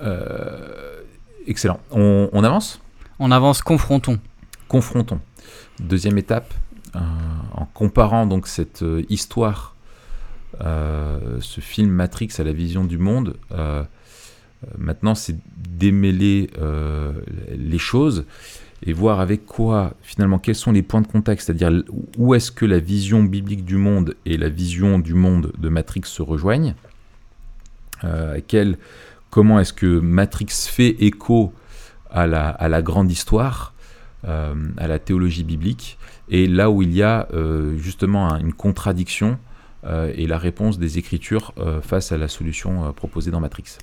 euh, excellent. On, on avance? On avance, confrontons. Confrontons. Deuxième étape, en comparant donc cette histoire, ce film Matrix à la vision du monde, maintenant c'est démêler les choses et voir avec quoi, finalement, quels sont les points de contact, c'est-à-dire où est-ce que la vision biblique du monde et la vision du monde de Matrix se rejoignent, Euh, comment est-ce que Matrix fait écho à la, grande histoire, euh, à la théologie biblique, et là où il y a euh, justement un- une contradiction et la réponse des Écritures face à la solution proposée dans Matrix.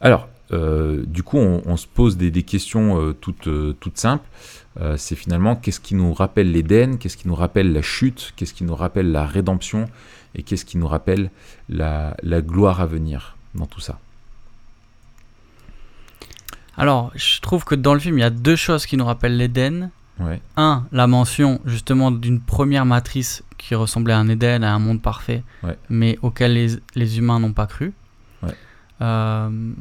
Alors, du coup, on, on se pose des, des questions euh, toutes, euh, toutes simples. Euh, c'est finalement qu'est-ce qui nous rappelle l'Éden, qu'est-ce qui nous rappelle la chute, qu'est-ce qui nous rappelle la rédemption, et qu'est-ce qui nous rappelle la, la gloire à venir dans tout ça? Alors, je trouve que dans le film, il y a deux choses qui nous rappellent l'Éden. Ouais, Un, la mention justement d'une première matrice qui ressemblait à un Éden, à un monde parfait, Ouais. mais auquel les, les humains n'ont pas cru. Ouais. Euh,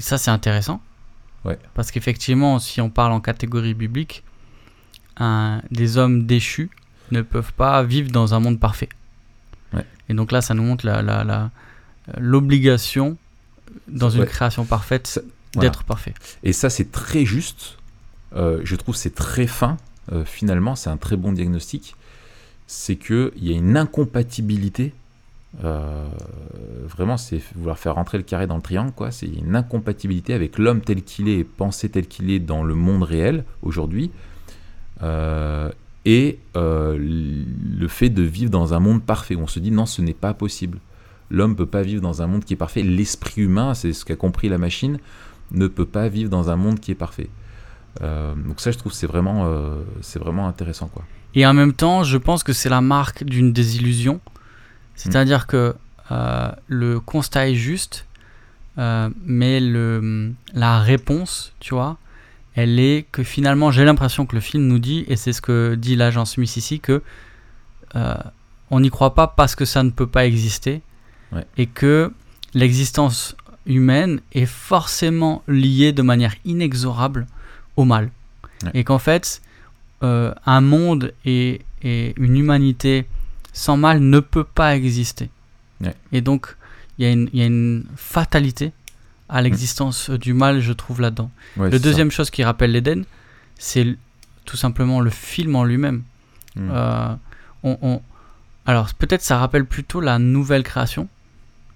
ça, c'est intéressant. Ouais. Parce qu'effectivement, si on parle en catégorie biblique, un- des hommes déchus ne peuvent pas vivre dans un monde parfait. Ouais. Et donc là, ça nous montre la- la- la- l'obligation dans Ça- une ouais. création parfaite voilà. d'être parfait. Et ça, c'est très juste. Euh, je trouve c'est très fin. Euh, finalement, c'est un très bon diagnostic. C'est qu'il y a une incompatibilité. Euh, vraiment, c'est vouloir faire rentrer le carré dans le triangle. quoi. C'est une incompatibilité avec l'homme tel qu'il est pensé tel qu'il est dans le monde réel aujourd'hui. euh, et euh, le fait de vivre dans un monde parfait. On se dit non, ce n'est pas possible. L'homme peut pas vivre dans un monde qui est parfait. L'esprit humain, c'est ce qu'a compris la machine, ne peut pas vivre dans un monde qui est parfait. Donc ça, je trouve, c'est vraiment, c'est vraiment intéressant, quoi. Et en même temps, je pense que c'est la marque d'une désillusion. C'est-à-dire que euh, le constat est juste, euh, mais le, la réponse, tu vois, elle est que finalement, j'ai l'impression que le film nous dit, et c'est ce que dit l'agent Smith ici, que euh, on n'y croit pas parce que ça ne peut pas exister, Ouais. et que l'existence humaine est forcément liée de manière inexorable au mal. Ouais. Et qu'en fait, un monde et, et une humanité sans mal ne peut pas exister. Ouais. Et donc, il y, a une- il y a une fatalité à l'existence euh, du mal, je trouve, là-dedans. Ouais, ça. deuxième chose qui rappelle l'Éden, c'est tout simplement le film en lui-même. Mm. Euh, on, on- Alors, peut-être ça rappelle plutôt la nouvelle création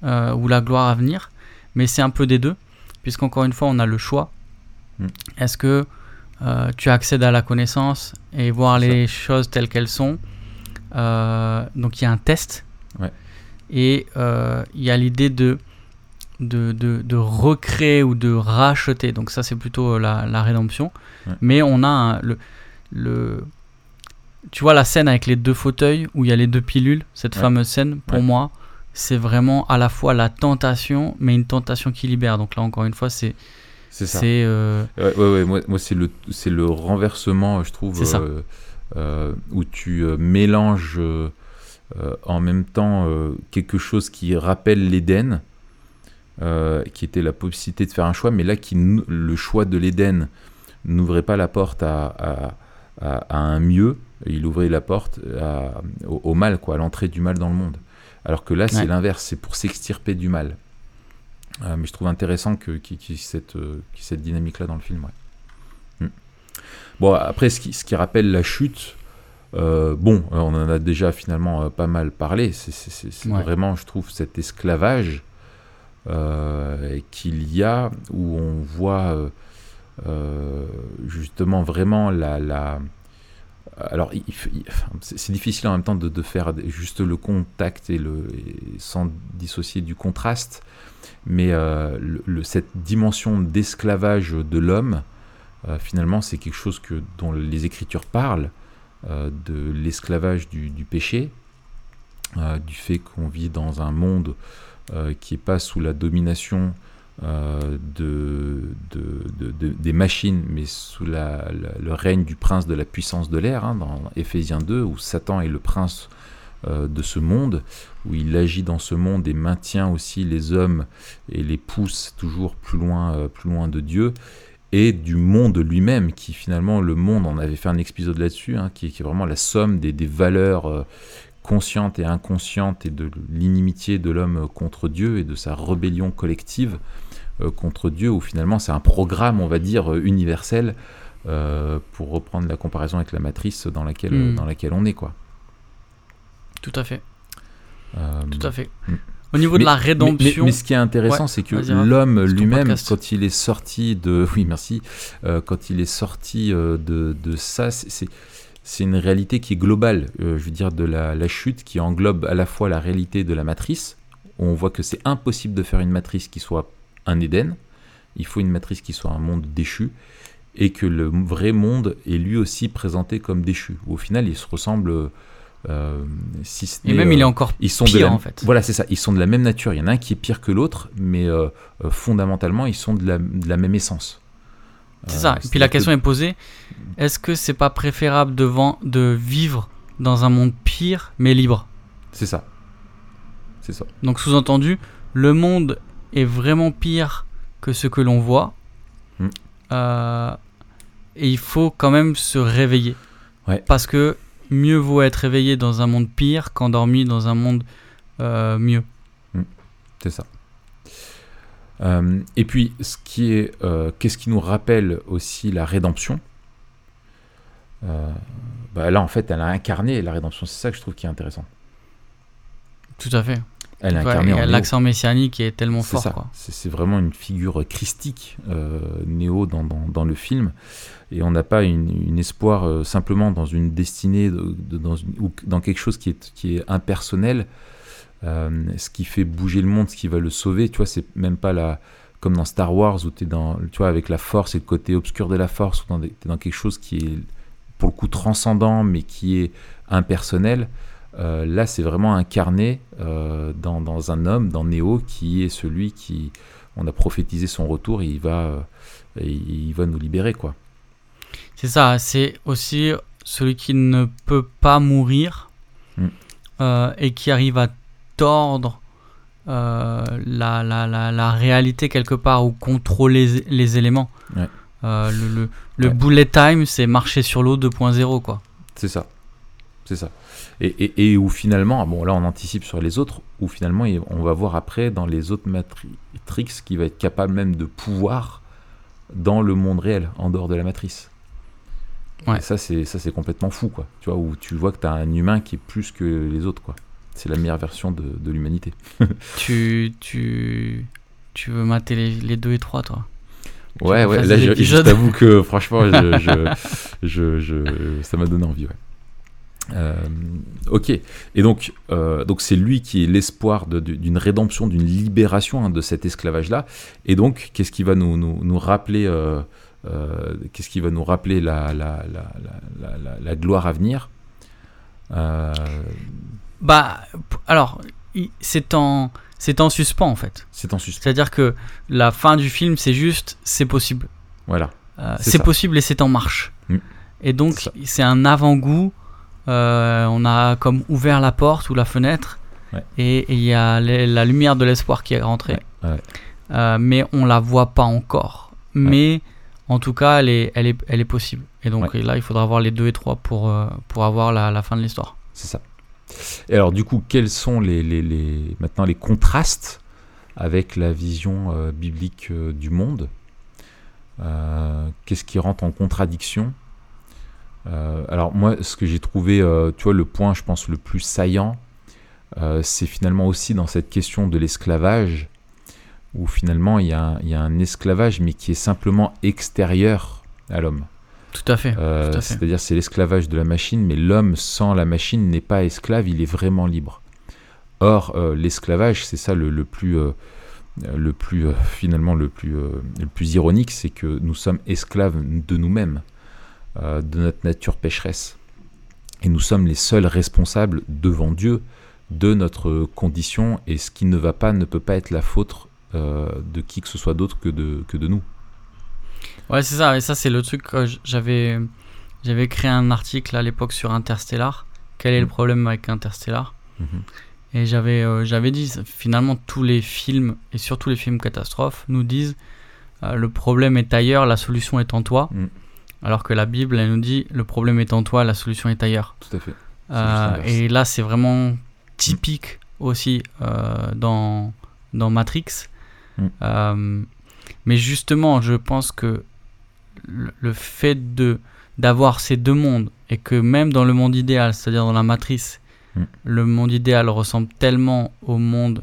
euh, ou la gloire à venir, mais c'est un peu des deux, puisqu'encore une fois, on a le choix. Mm. Est-ce que euh, tu accèdes à la connaissance et voir les choses telles qu'elles sont Donc, il y a un test. Ouais. Et euh, il y a l'idée de, de, de, de recréer ou de racheter. Donc, ça, c'est plutôt euh, la, la rédemption. Ouais. Mais on a un- le, le, tu vois la scène avec les deux fauteuils où il y a les deux pilules, cette Ouais. fameuse scène, pour Ouais. moi, c'est vraiment à la fois la tentation, mais une tentation qui libère. Donc là, encore une fois, c'est. C'est ça. euh, Ouais, ouais, ouais, moi, moi c'est le, le renversement, je trouve, C'est ça. euh, euh, où tu euh, mélanges euh, euh, en même temps euh, quelque chose qui rappelle l'Éden, euh, qui était la possibilité de faire un choix, mais là, qui, le choix de l'Éden n'ouvrait pas la porte à, à- à- à un mieux, il ouvrait la porte au, au mal, quoi, à l'entrée du mal dans le monde. Alors que là, c'est Ouais. l'inverse, c'est pour s'extirper du mal. Euh, mais je trouve intéressant qu'il y ait cette, euh, dynamique-là dans le film. ouais. Bon, après, ce qui, ce qui rappelle la chute, euh, bon, euh, on en a déjà finalement euh, pas mal parlé. C'est Ouais. vraiment, je trouve, cet esclavage euh, qu'il y a où on voit justement vraiment la, la alors, c'est difficile en même temps de, de faire juste le contact et, le, et sans dissocier du contraste, mais le- le- cette dimension d'esclavage de l'homme, euh, finalement, c'est quelque chose que, dont les Écritures parlent, euh, de l'esclavage du, péché, euh, du fait qu'on vit dans un monde qui n'est pas sous la domination de, de- de- de- des machines, mais sous le règne du prince de la puissance de l'air, hein, dans Éphésiens 2, où Satan est le prince de ce monde, où il agit dans ce monde et maintient aussi les hommes et les pousse toujours plus loin, plus loin de Dieu, et du monde lui-même, qui finalement, le monde, on avait fait un épisode là-dessus, hein, qui, est- qui est vraiment la somme des, des valeurs euh, conscientes et inconscientes et de l'inimitié de l'homme contre Dieu et de sa rébellion collective euh, contre Dieu, où finalement c'est un programme, on va dire, euh, universel, euh, pour reprendre la comparaison avec la matrice dans laquelle, Mm. dans laquelle on est. Quoi. Tout à fait. Euh, Tout à fait. Mm. Au niveau de la rédemption, Mais, mais ce qui est intéressant, Ouais, c'est que l'homme lui-même, quand il est sorti de, oui, merci, Euh, quand il est sorti euh, de, de ça, c'est- une réalité qui est globale. euh, je veux dire de la, la chute qui englobe à la fois la réalité de la matrice. où on voit que c'est impossible de faire une matrice qui soit un Éden. Il faut une matrice qui soit un monde déchu et que le vrai monde est lui aussi présenté comme déchu. Au final, il se ressemble. Euh, si et même il est euh, encore ils sont de pire la, en fait. Voilà, c'est ça. Ils sont de la même nature. Il y en a un qui est pire que l'autre, mais euh, fondamentalement, ils sont de la, de la même essence. C'est ça. Et puis la que- question est posée est-ce que c'est pas préférable de, de vivre dans un monde pire mais libre? C'est ça. C'est ça. Donc sous-entendu, le monde est vraiment pire que ce que l'on voit. Mm. Euh, et il faut quand même se réveiller. Ouais. Parce que mieux vaut être réveillé dans un monde pire qu'endormi dans un monde euh, mieux. C'est ça. Euh, et puis, ce qui est, euh, qu'est-ce qui nous rappelle aussi la rédemption? Bah Là, en fait, elle a incarné la rédemption. C'est ça que je trouve qui est intéressant. Tout à fait. Elle a Ouais, incarné et en Néo. l'accent messianique est tellement fort. C'est vraiment une figure christique, euh, Néo, dans, dans, dans le film. Et on n'a pas une, une espoir euh, simplement dans une destinée, de- de- dans, une- ou dans quelque chose qui est, qui est impersonnel. Euh, ce qui fait bouger le monde, ce qui va le sauver, tu vois, c'est même pas la, comme dans Star Wars où tu es dans, tu vois, avec la force et le côté obscur de la force, où tu es dans quelque chose qui est pour le coup transcendant, mais qui est impersonnel. Euh, là, c'est vraiment incarné euh, dans, dans un homme, dans Néo, qui est celui qui, on a prophétisé son retour et il va, euh, et il va nous libérer, quoi. C'est ça, c'est aussi celui qui ne peut pas mourir Mm. et qui arrive à tordre la, la, la, la réalité quelque part ou contrôler les éléments. Ouais. Le le, le Ouais. bullet time, c'est marcher sur l'eau 2.0 quoi. C'est ça. C'est ça. Et, et, et où finalement, ah bon là on anticipe sur les autres, où finalement on va voir après dans les autres Matrix qui va être capable même de pouvoir dans le monde réel, en dehors de la matrice. Ouais. Et ça c'est ça c'est complètement fou quoi. Tu vois où tu vois que tu as un humain qui est plus que les autres quoi. C'est la meilleure version de, de l'humanité. Tu, tu, tu veux mater les, les 2 et 3 toi? Ouais ouais, là je, je t'avoue que franchement je, je- je- ça m'a donné envie ouais. Euh, ok, et donc euh, donc c'est lui qui est l'espoir d'une rédemption, d'une libération hein, de cet esclavage-là. Et donc, qu'est-ce qui va nous, nous, nous rappeler, euh, qu'est-ce qui va nous rappeler la, la, la, gloire à venir? Bah, alors, c'est en, c'est en suspens en fait. C'est en suspens. C'est-à-dire que la fin du film, c'est juste, c'est possible. Voilà. C'est possible et c'est en marche. Mm. Et donc, c'est un avant-goût. Euh, on a comme ouvert la porte ou la fenêtre. Ouais. Et il y a les- la lumière de l'espoir qui est rentrée. Ouais, ouais. Euh, mais on la voit pas encore. Mais en tout cas, elle est, elle est, elle est possible. Et donc là, il faudra voir les 2 et 3 pour, euh, pour avoir la, la fin de l'histoire. C'est ça. Et alors, du coup, quels sont les, les, les- maintenant les contrastes avec la vision biblique du monde? Qu'est-ce qui rentre en contradiction? Euh, Alors, moi, ce que j'ai trouvé, euh, tu vois, le point, je pense, le plus saillant, euh, c'est finalement aussi dans cette question de l'esclavage, où finalement, il y, a un- il y a un esclavage, mais qui est simplement extérieur à l'homme. Tout à fait. C'est-à-dire c'est l'esclavage de la machine, mais l'homme sans la machine n'est pas esclave, il est vraiment libre. Or, l'esclavage, c'est ça le, le plus, le plus euh, finalement le plus, euh, le plus ironique, c'est que nous sommes esclaves de nous-mêmes, de notre nature pécheresse. Et nous sommes les seuls responsables devant Dieu de notre condition, et ce qui ne va pas ne peut pas être la faute euh, de qui que ce soit d'autre que de, que de nous. Ouais, c'est ça. Et ça, c'est le truc que j- j'avais, j'avais créé un article à l'époque sur Interstellar. Quel est le Mm. problème avec Interstellar? Mhm. Et j'avais, euh, j'avais dit, finalement, tous les films, et surtout les films catastrophes, nous disent euh, le problème est ailleurs, la solution est en toi. Mm. Alors que la Bible, elle nous dit le problème est en toi, la solution est ailleurs. Tout à fait. Euh, et là, c'est vraiment typique aussi euh, dans, dans Matrix. Mm. Euh, mais justement, je pense que le, le fait de d'avoir ces deux mondes et que même dans le monde idéal, c'est-à-dire dans la matrice, Mm. le monde idéal ressemble tellement au monde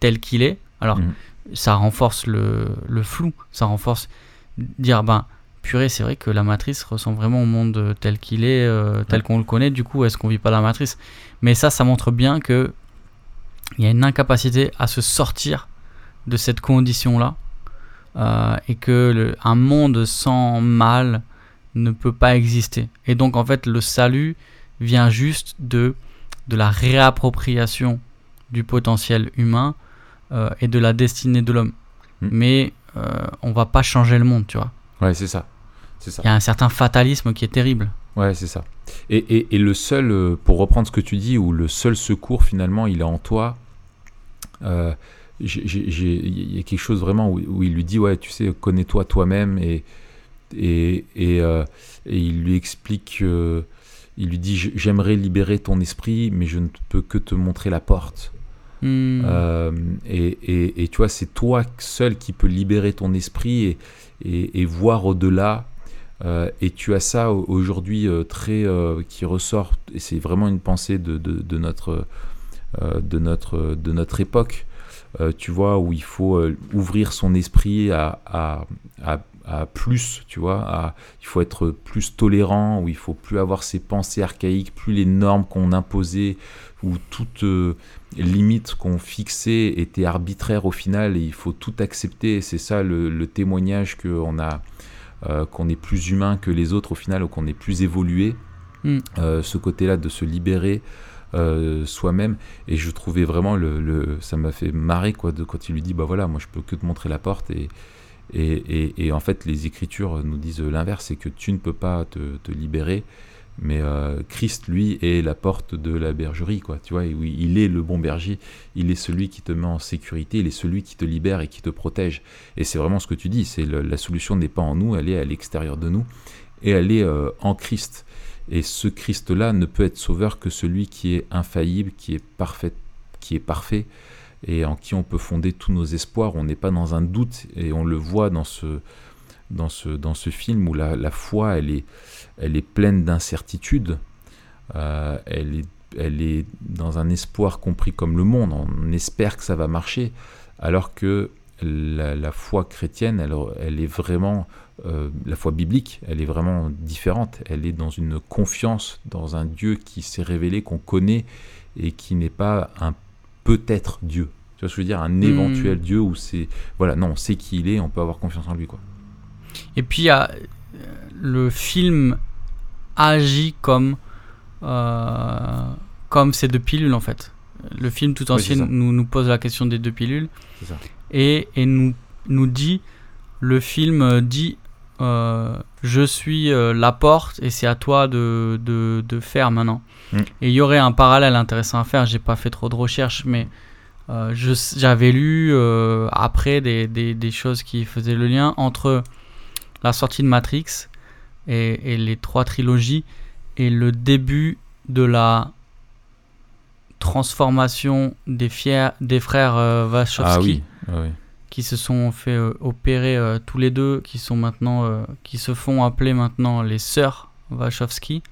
tel qu'il est. Alors, Mhm. ça renforce le, le flou, ça renforce dire ben purée, c'est vrai que la matrice ressemble vraiment au monde euh, tel qu'il est, euh, tel Ouais. qu'on le connaît. Du coup, est-ce qu'on vit pas la matrice? Mais ça, ça montre bien que il y a une incapacité à se sortir de cette condition-là euh, et que le- un monde sans mal ne peut pas exister. Et donc, en fait, le salut vient juste de de la réappropriation du potentiel humain euh, et de la destinée de l'homme. Mm. Mais on va pas changer le monde, tu vois. Ouais, c'est ça. C'est ça. Il y a un certain fatalisme qui est terrible. Ouais, c'est ça. Et, et, et le seul, euh, pour reprendre ce que tu dis, où le seul secours finalement, il est en toi. euh, Il y a quelque chose vraiment où, où il lui dit, ouais, tu sais, connais-toi toi-même et et, et, euh, et il lui explique, euh, il lui dit, j'aimerais libérer ton esprit, mais je ne peux que te montrer la porte. Euh, et, et- et tu vois, c'est toi seul qui peux libérer ton esprit et, voir au-delà. Euh, et tu as ça au- aujourd'hui euh, très euh, qui ressort. Et c'est vraiment une pensée de, notre de notre de notre époque. Tu vois où il faut ouvrir son esprit à, à, plus. Tu vois, il faut être plus tolérant. Où il faut plus avoir ces pensées archaïques, plus les normes qu'on imposait, ou toutes euh, limites qu'on fixait étaient arbitraires au final et il faut tout accepter. C'est ça le, le témoignage qu'on a, euh, qu'on est plus humain que les autres au final, ou qu'on est plus évolué. Mm. Euh, ce côté-là de se libérer euh, soi-même. Et je trouvais vraiment le, le- ça m'a fait marrer quoi de quand il lui dit bah voilà, moi je peux que te montrer la porte et et, et- et en fait, les Écritures nous disent l'inverse, c'est que tu ne peux pas te, te libérer, mais euh, Christ, lui, est la porte de la bergerie, quoi. Tu vois, il est le bon berger, il est celui qui te met en sécurité, il est celui qui te libère et qui te protège. Et c'est vraiment ce que tu dis, c'est la solution n'est pas en nous, elle est à l'extérieur de nous, et elle est euh, en Christ. Et ce Christ-là ne peut être sauveur que celui qui est infaillible, qui est parfait, qui est parfait, et en qui on peut fonder tous nos espoirs. On n'est pas dans un doute, et on le voit dans ce, dans ce, dans ce film où la, la foi, elle est, elle est pleine d'incertitudes. Euh, elle, est, elle est dans un espoir compris comme le monde. On espère que ça va marcher, alors que la, la foi chrétienne, elle, elle est vraiment, euh, la foi biblique, elle est vraiment différente. Elle est dans une confiance dans un Dieu qui s'est révélé, qu'on connaît, et qui n'est pas un peut-être Dieu. Tu vois ce que je veux dire? Un éventuel Dieu où c'est. Voilà, non, on sait qui il est, on peut avoir confiance en lui, quoi. Et puis, euh, le film agit comme, euh, comme ces deux pilules, en fait. Le film tout Oui, entier c'est ça. nous, nous pose la question des deux pilules ça. et, et nous, nous dit, le film dit, euh, je suis euh, la porte et c'est à toi de, de, de faire maintenant. Mm. Et il y aurait un parallèle intéressant à faire, j'ai pas fait trop de recherches, mais euh, j'avais lu après des, des, des choses qui faisaient le lien entre la sortie de Matrix et, et les trois trilogies et le début de la transformation des, fiers, des frères euh, Wachowski Ah oui, ah oui. qui se sont fait euh, opérer euh, tous les deux, qui sont maintenant, euh, qui se font appeler maintenant les sœurs Wachowski.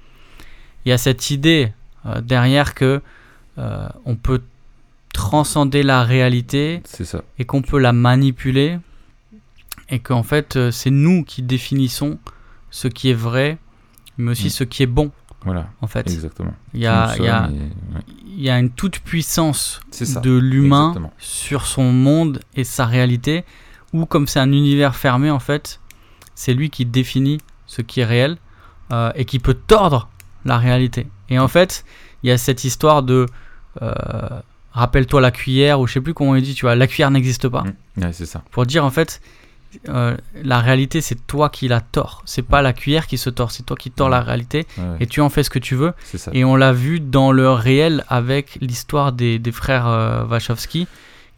Il y a cette idée derrière que on peut transcender la réalité ça. et qu'on peut la manipuler et qu'en fait euh, c'est nous qui définissons ce qui est vrai, mais aussi Mm. ce qui est bon, Voilà, en fait. exactement. Il y a, Nous il y a- sommes, et- ouais, il y a une toute puissance ça. de l'humain sur son monde et sa réalité, ou comme c'est un univers fermé en fait, c'est lui qui définit ce qui est réel euh, et qui peut tordre la réalité. Et en fait, il y a cette histoire de euh, rappelle-toi la cuillère ou je sais plus comment on dit, tu vois, la cuillère n'existe pas. Mm. Ouais, c'est ça. Pour dire en fait, euh, la réalité c'est toi qui la tords, c'est pas la cuillère qui se tord, c'est toi qui tords la réalité Ouais, et tu en fais ce que tu veux. Et on l'a vu dans le réel avec l'histoire des, des frères euh, Wachowski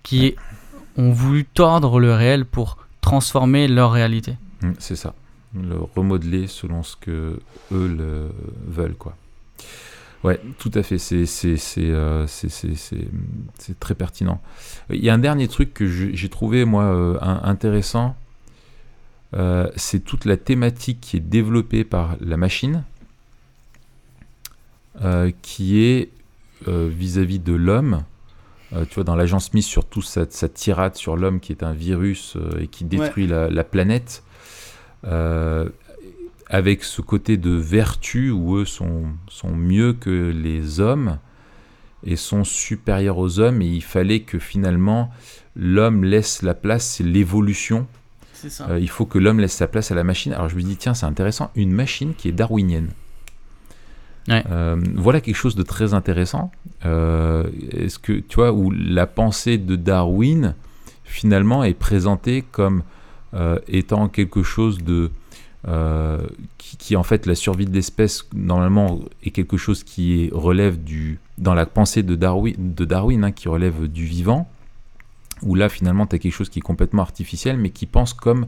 qui ont voulu tordre le réel pour transformer leur réalité. Mm, C'est ça. Le remodeler selon ce que eux le veulent, quoi. Ouais, tout à fait. C'est euh, c'est très pertinent. Il y a un dernier truc que j'ai trouvé moi euh, intéressant. Euh, c'est toute la thématique qui est développée par la machine, qui est vis-à-vis de l'homme. Tu vois, dans l'agent Smith, surtout sa, sa tirade sur l'homme qui est un virus et qui détruit la, la planète, euh, avec ce côté de vertu où eux sont, sont mieux que les hommes et sont supérieurs aux hommes, et il fallait que finalement l'homme laisse la place, c'est l'évolution. Euh, il faut que l'homme laisse sa place à la machine. Alors je me dis, tiens, c'est intéressant, une machine qui est darwinienne. Ouais. Euh, voilà quelque chose de très intéressant. Euh, Est-ce que tu vois où la pensée de Darwin finalement est présentée comme étant quelque chose de qui, en fait la survie de l'espèce normalement est quelque chose qui relève du dans la pensée de Darwin, hein, qui relève du vivant où là finalement tu as quelque chose qui est complètement artificiel mais qui pense comme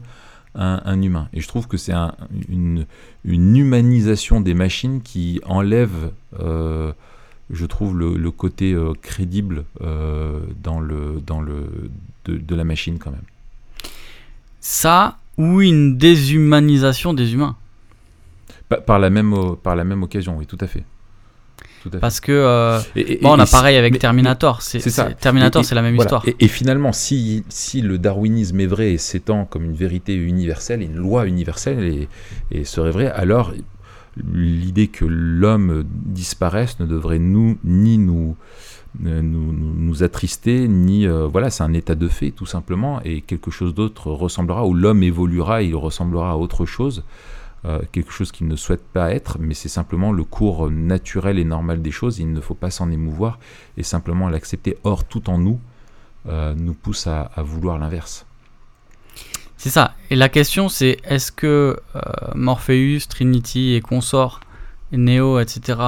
un, humain. Et je trouve que c'est un, une, humanisation des machines qui enlève euh, je trouve le, le côté euh, crédible euh, dans le dans le de, de la machine quand même. Ça ou une déshumanisation des humains. Pa- par la même o- par la même occasion oui tout à fait tout à fait Parce que euh, Et- et- bon, on a pareil avec mais- Terminator. C'est ça. Terminator, c'est la même voilà. histoire. Et, et finalement, si, si le darwinisme est vrai et s'étend comme une vérité universelle, une loi universelle et, serait vrai, alors l'idée que l'homme disparaisse ne devrait nous ni nous euh, nous, nous, nous attrister, ni euh, voilà, c'est un état de fait tout simplement, et quelque chose d'autre ressemblera, où l'homme évoluera, il ressemblera à autre chose, euh, quelque chose qu'il ne souhaite pas être, mais c'est simplement le cours naturel et normal des choses, il ne faut pas s'en émouvoir et simplement l'accepter. Or, tout en nous euh, nous pousse à, à vouloir l'inverse. C'est ça. Et la question, c'est est-ce que euh, Morpheus, Trinity et consorts, Neo, etc.,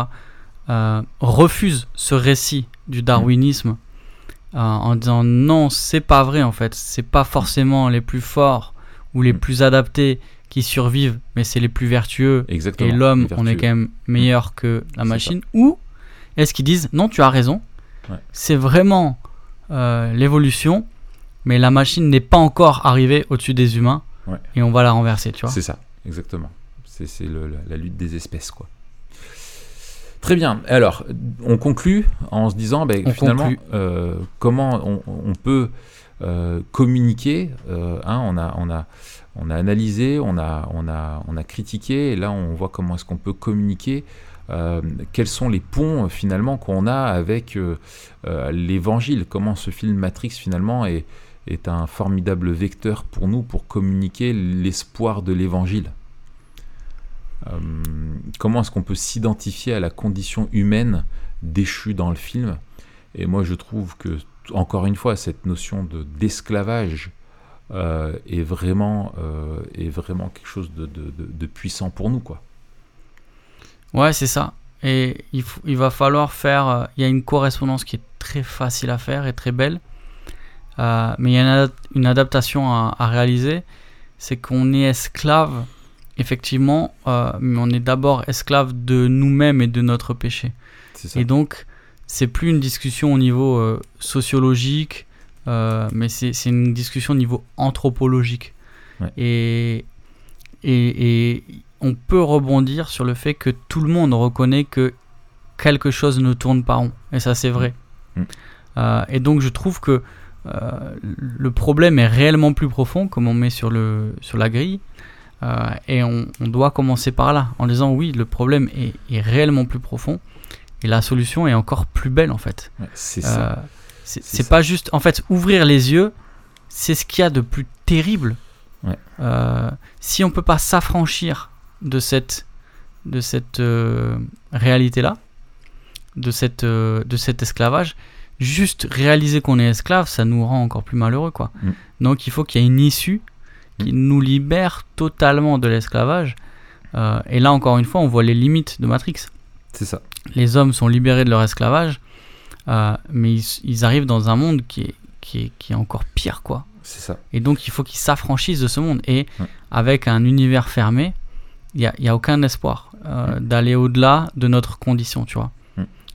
euh, refusent ce récit du darwinisme euh, en disant non, c'est pas vrai en fait. C'est pas forcément les plus forts ou les Mm. plus adaptés qui survivent, mais c'est les plus vertueux. Exactement. Et l'homme, on est quand même meilleur que la machine. Ou est-ce qu'ils disent non, tu as raison, Ouais. c'est vraiment euh, l'évolution, mais la machine n'est pas encore arrivée au-dessus des humains Ouais. et on va la renverser, tu vois. C'est ça, exactement. C'est la, la lutte des espèces, quoi. Très bien. Alors, on conclut en se disant, ben, finalement, euh, comment on, on peut euh, communiquer. euh, hein, on, a, on, a, on a analysé, on a, on, a, on a critiqué, et là, on voit comment est-ce qu'on peut communiquer. quels sont les ponts finalement qu'on a avec l'évangile Comment ce film Matrix finalement est, est un formidable vecteur pour nous pour communiquer l'espoir de l'évangile. Euh, comment est-ce qu'on peut s'identifier à la condition humaine déchue dans le film? Et moi je trouve que, encore une fois, cette notion de, d'esclavage euh, est, vraiment, euh, est vraiment quelque chose de, de- puissant pour nous. Quoi. Ouais, c'est ça. Et il, faut- il va falloir faire. Il y a une correspondance qui est très facile à faire et très belle. Mais il y a une, une adaptation à, à réaliser. C'est qu'on est esclave, effectivement, euh, on est d'abord esclave de nous-mêmes et de notre péché. Ça. Et donc, c'est plus une discussion au niveau euh, sociologique, euh, mais c'est une discussion au niveau anthropologique. Ouais. Et, et, et on peut rebondir sur le fait que tout le monde reconnaît que quelque chose ne tourne pas rond. Et ça, c'est vrai. Mm. Euh, et donc, je trouve que le problème est réellement plus profond, comme on met sur, le, sur la grille. Euh, et on, doit commencer par là, en disant oui, le problème est, réellement plus profond, et la solution est encore plus belle en fait. c'est ça. Euh, c'est pas juste, en fait, ouvrir les yeux, c'est ce qu'il y a de plus terrible. Euh, si on peut pas s'affranchir de cette, de cette réalité-là, de, cette, de cet esclavage, juste réaliser qu'on est esclave, ça nous rend encore plus malheureux. quoi. Mm. Donc il faut qu'il y ait une issue qui nous libère totalement de l'esclavage. Euh, et là, encore une fois, on voit les limites de Matrix. C'est ça. Les hommes sont libérés de leur esclavage, euh, mais ils, arrivent dans un monde qui est, qui est, qui est encore pire, quoi. C'est ça. Et donc, il faut qu'ils s'affranchissent de ce monde. Et avec un univers fermé, il n'y a, y a, aucun espoir euh, d'aller au-delà de notre condition, tu vois.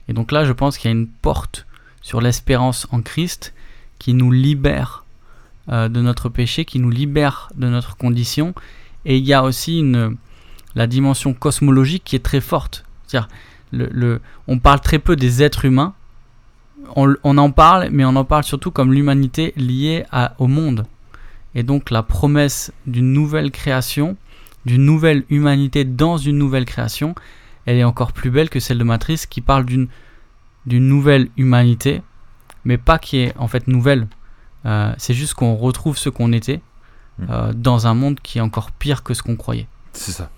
Et donc là, je pense qu'il y a une porte sur l'espérance en Christ qui nous libère euh, de notre péché, qui nous libère de notre condition. Et il y a aussi une, la dimension cosmologique qui est très forte. C'est-à-dire, le, on parle très peu des êtres humains. On, en parle, mais on en parle surtout comme l'humanité liée à, au monde. Et donc la promesse d'une nouvelle création, d'une nouvelle humanité dans une nouvelle création, elle est encore plus belle que celle de Matrice qui parle d'une d'une nouvelle humanité, mais pas qui est en fait nouvelle. Euh, c'est juste qu'on retrouve ce qu'on était hmm. euh, dans un monde qui est encore pire que ce qu'on croyait. C'est ça.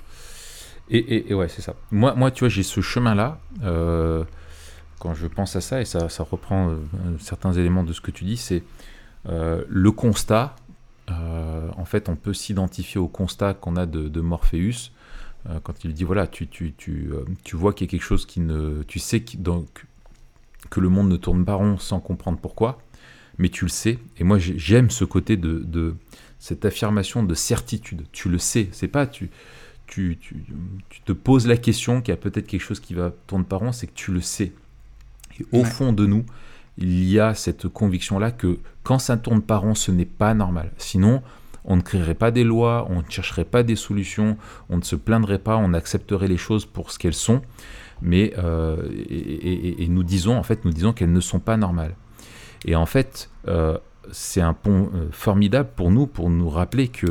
Et, et, ouais, c'est ça. Moi, moi, tu vois, j'ai ce chemin-là. Euh, quand je pense à ça, et ça, ça reprend certains éléments de ce que tu dis, c'est le constat. en fait, on peut s'identifier au constat qu'on a de, de Morpheus quand il dit voilà, tu, tu, tu, tu vois qu'il y a quelque chose qui ne. Tu sais que, donc, que le monde ne tourne pas rond sans comprendre pourquoi mais tu le sais. Et moi, j'aime ce côté de, cette affirmation de certitude. Tu le sais. C'est pas tu, tu, tu, te poses la question qu'il y a peut-être quelque chose qui va tourner par rond, c'est que tu le sais. Et au fond de nous, il y a cette conviction-là que quand ça tourne par rond, ce n'est pas normal. Sinon, on ne créerait pas des lois, on ne chercherait pas des solutions, on ne se plaindrait pas, on accepterait les choses pour ce qu'elles sont. Mais euh, et, et, nous disons en fait, nous disons qu'elles ne sont pas normales. Et en fait, euh, c'est un pont euh, formidable pour nous, pour nous rappeler que,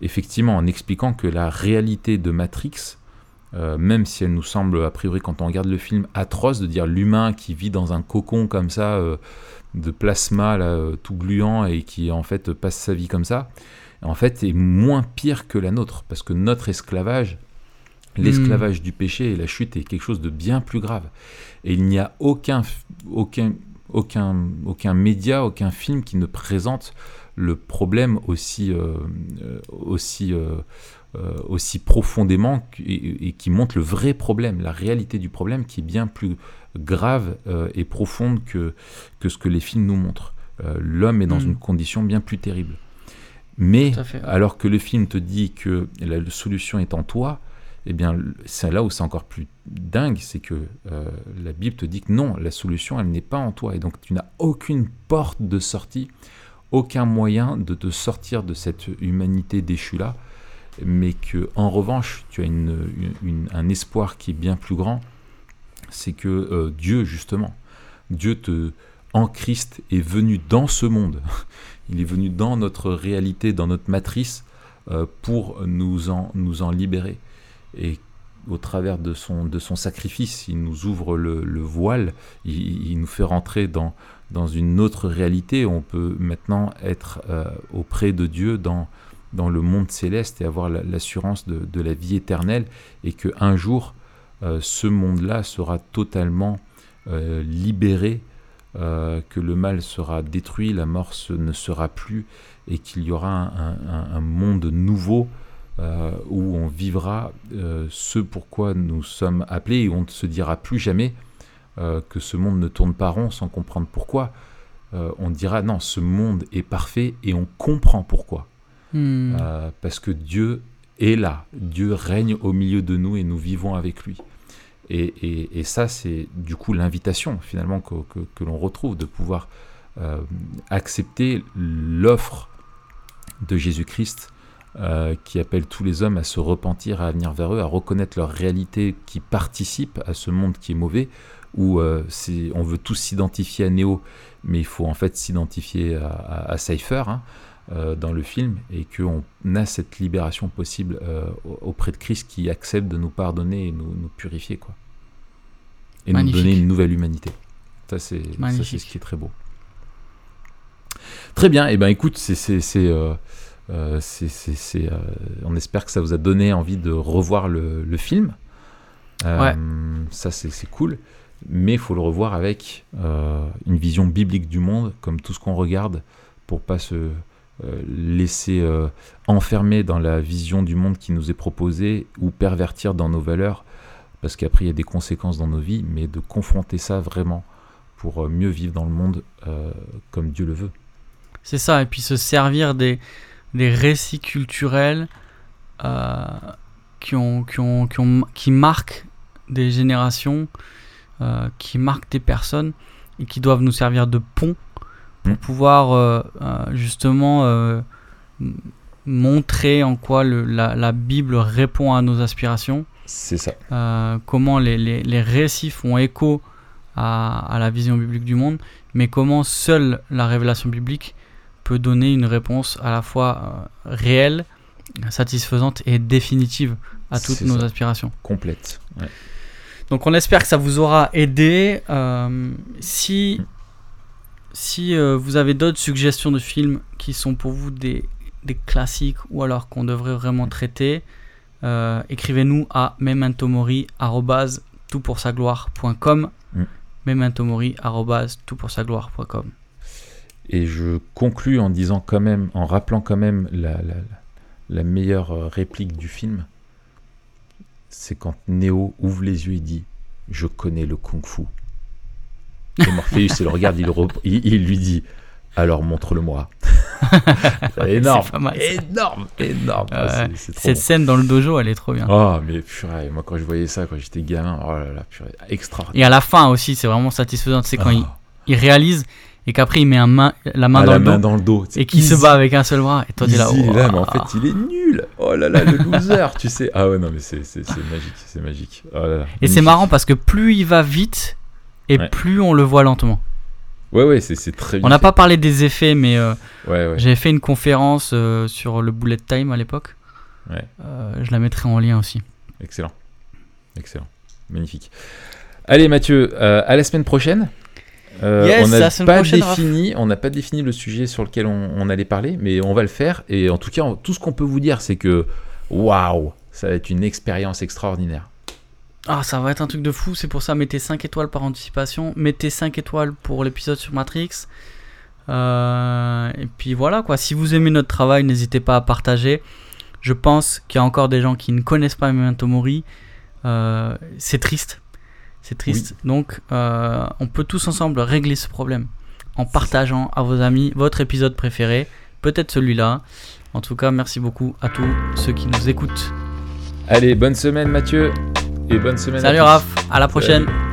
effectivement, en expliquant que la réalité de Matrix, euh, même si elle nous semble, a priori, quand on regarde le film, atroce, de dire l'humain qui vit dans un cocon comme ça, de plasma tout gluant et qui en fait passe sa vie comme ça, en fait est moins pire que la nôtre, parce que notre esclavage, l'esclavage hmm. du péché et la chute est quelque chose de bien plus grave. Et il n'y a aucun, aucun, aucun, aucun média, aucun film qui ne présente le problème aussi, euh, euh, aussi, euh, aussi profondément et, qui montre le vrai problème, la réalité du problème qui est bien plus grave et profonde que, que ce que les films nous montrent. L'homme est dans hmm. une condition bien plus terrible. Mais alors que le film te dit que la solution est en toi, eh bien, c'est là où c'est encore plus dingue, c'est que euh, la Bible te dit que non, la solution, elle n'est pas en toi. Et donc, tu n'as aucune porte de sortie, aucun moyen de te sortir de cette humanité déchue-là, mais que, en revanche, tu as un espoir qui est bien plus grand, c'est que euh, Dieu, justement, Dieu te, en Christ est venu dans ce monde, il est venu dans notre réalité, dans notre matrice, euh, pour nous en, nous en libérer et au travers de son, de son sacrifice, il nous ouvre le, voile, il, nous fait rentrer dans, dans une autre réalité. On peut maintenant être euh, auprès de Dieu dans, dans le monde céleste et avoir l'assurance de, de, la vie éternelle et qu'un jour, euh, ce monde-là sera totalement euh, libéré, que le mal sera détruit, la mort ne sera plus et qu'il y aura un, un monde nouveau euh, où on vivra euh, ce pourquoi nous sommes appelés et on ne se dira plus jamais euh, que ce monde ne tourne pas rond sans comprendre pourquoi. on dira non, ce monde est parfait et on comprend pourquoi. Hmm. parce que Dieu est là, Dieu règne au milieu de nous et nous vivons avec lui. Et, ça, c'est du coup l'invitation finalement que, que l'on retrouve, de pouvoir accepter l'offre de Jésus-Christ euh, qui appelle tous les hommes à se repentir, à venir vers eux, à reconnaître leur réalité qui participe à ce monde qui est mauvais, où euh, on veut tous s'identifier à Néo, mais il faut en fait s'identifier à, Cypher, hein, euh, dans le film et qu'on a cette libération possible auprès de Christ qui accepte de nous pardonner et nous, nous purifier quoi. Et nous donner une nouvelle humanité. Ça c'est ce qui est très beau. Très bien, et ben écoute, c'est euh, euh, c'est- c'est- c'est, on espère que ça vous a donné envie de revoir le, le film. Euh, Ouais. Ça c'est cool, mais il faut le revoir avec une vision biblique du monde, comme tout ce qu'on regarde, pour pas se laisser enfermer dans la vision du monde qui nous est proposée ou pervertir dans nos valeurs, parce qu'après il y a des conséquences dans nos vies, mais de confronter ça vraiment pour mieux vivre dans le monde euh, comme Dieu le veut. C'est ça, et puis se servir des, des récits culturels euh, qui, ont, qui, ont, qui, ont, qui marquent des générations, euh, qui marquent des personnes, et qui doivent nous servir de pont pour Mm. pouvoir euh, justement montrer en quoi le, la, la Bible répond à nos aspirations, C'est ça. comment les, les, les récits font écho à, à la vision biblique du monde, mais comment seule la révélation biblique peut donner une réponse à la fois euh, réelle, satisfaisante et définitive à toutes nos ça. aspirations. Complète. Ouais. Donc on espère que ça vous aura aidé. Euh, si si euh, vous avez d'autres suggestions de films qui sont pour vous des, des classiques ou alors qu'on devrait vraiment traiter, euh, écrivez-nous à mementomori@toutpoursagloire.com Mm. mementomori@toutpoursagloire.com. Et je conclus en disant quand même, en rappelant quand même la, la, la meilleure euh, réplique du film. C'est quand Neo ouvre les yeux et dit Je connais le kung fu. Et Morpheus, il le regarde, il, rep- il- il lui dit Alors montre-le-moi. Énorme. Énorme, énorme. Ah, trop Cette bon. scène dans le dojo, elle est trop bien. Oh, mais purée, moi quand je voyais ça, quand j'étais gamin, oh là là, purée, extraordinaire. Et à la fin aussi, c'est vraiment satisfaisant. C'est quand il, Ah, il réalise et qu'après il met un main, la main ah, dans la le main dos dans le dos. c'est et qui se bat avec un seul bras. Et toi, t'es là. Easy, là, mais en fait, il est nul. Oh là là, le loser, tu sais. Ah ouais, non, mais c'est magique, c'est magique. Oh là là, Et c'est marrant parce que plus il va vite et Ouais. plus on le voit lentement. Ouais, ouais, c'est très bien. On n'a pas parlé des effets, mais euh, Ouais, ouais. j'avais fait une conférence euh, sur le bullet time à l'époque. Ouais. Euh, je la mettrai en lien aussi. Excellent. Excellent. Magnifique. Allez, Mathieu, à la semaine prochaine. Euh, Yes, on n'a pas défini, on n'a pas défini le sujet sur lequel on, on allait parler, mais on va le faire. Et en tout cas, on- tout ce qu'on peut vous dire, c'est que waouh, ça va être une expérience extraordinaire. Ah, ça va être un truc de fou. C'est pour ça, mettez 5 étoiles par anticipation. Mettez 5 étoiles pour l'épisode sur Matrix. Euh, et puis voilà, quoi. Si vous aimez notre travail, n'hésitez pas à partager. Je pense qu'il y a encore des gens qui ne connaissent pas Memento Mori. Euh, c'est triste. C'est triste. Donc, euh, on peut tous ensemble régler ce problème en partageant à vos amis votre épisode préféré, peut-être celui-là. En tout cas, merci beaucoup à tous ceux qui nous écoutent. Allez, bonne semaine, Mathieu, et bonne semaine. à Salut tous. Raph, à la prochaine. Salut.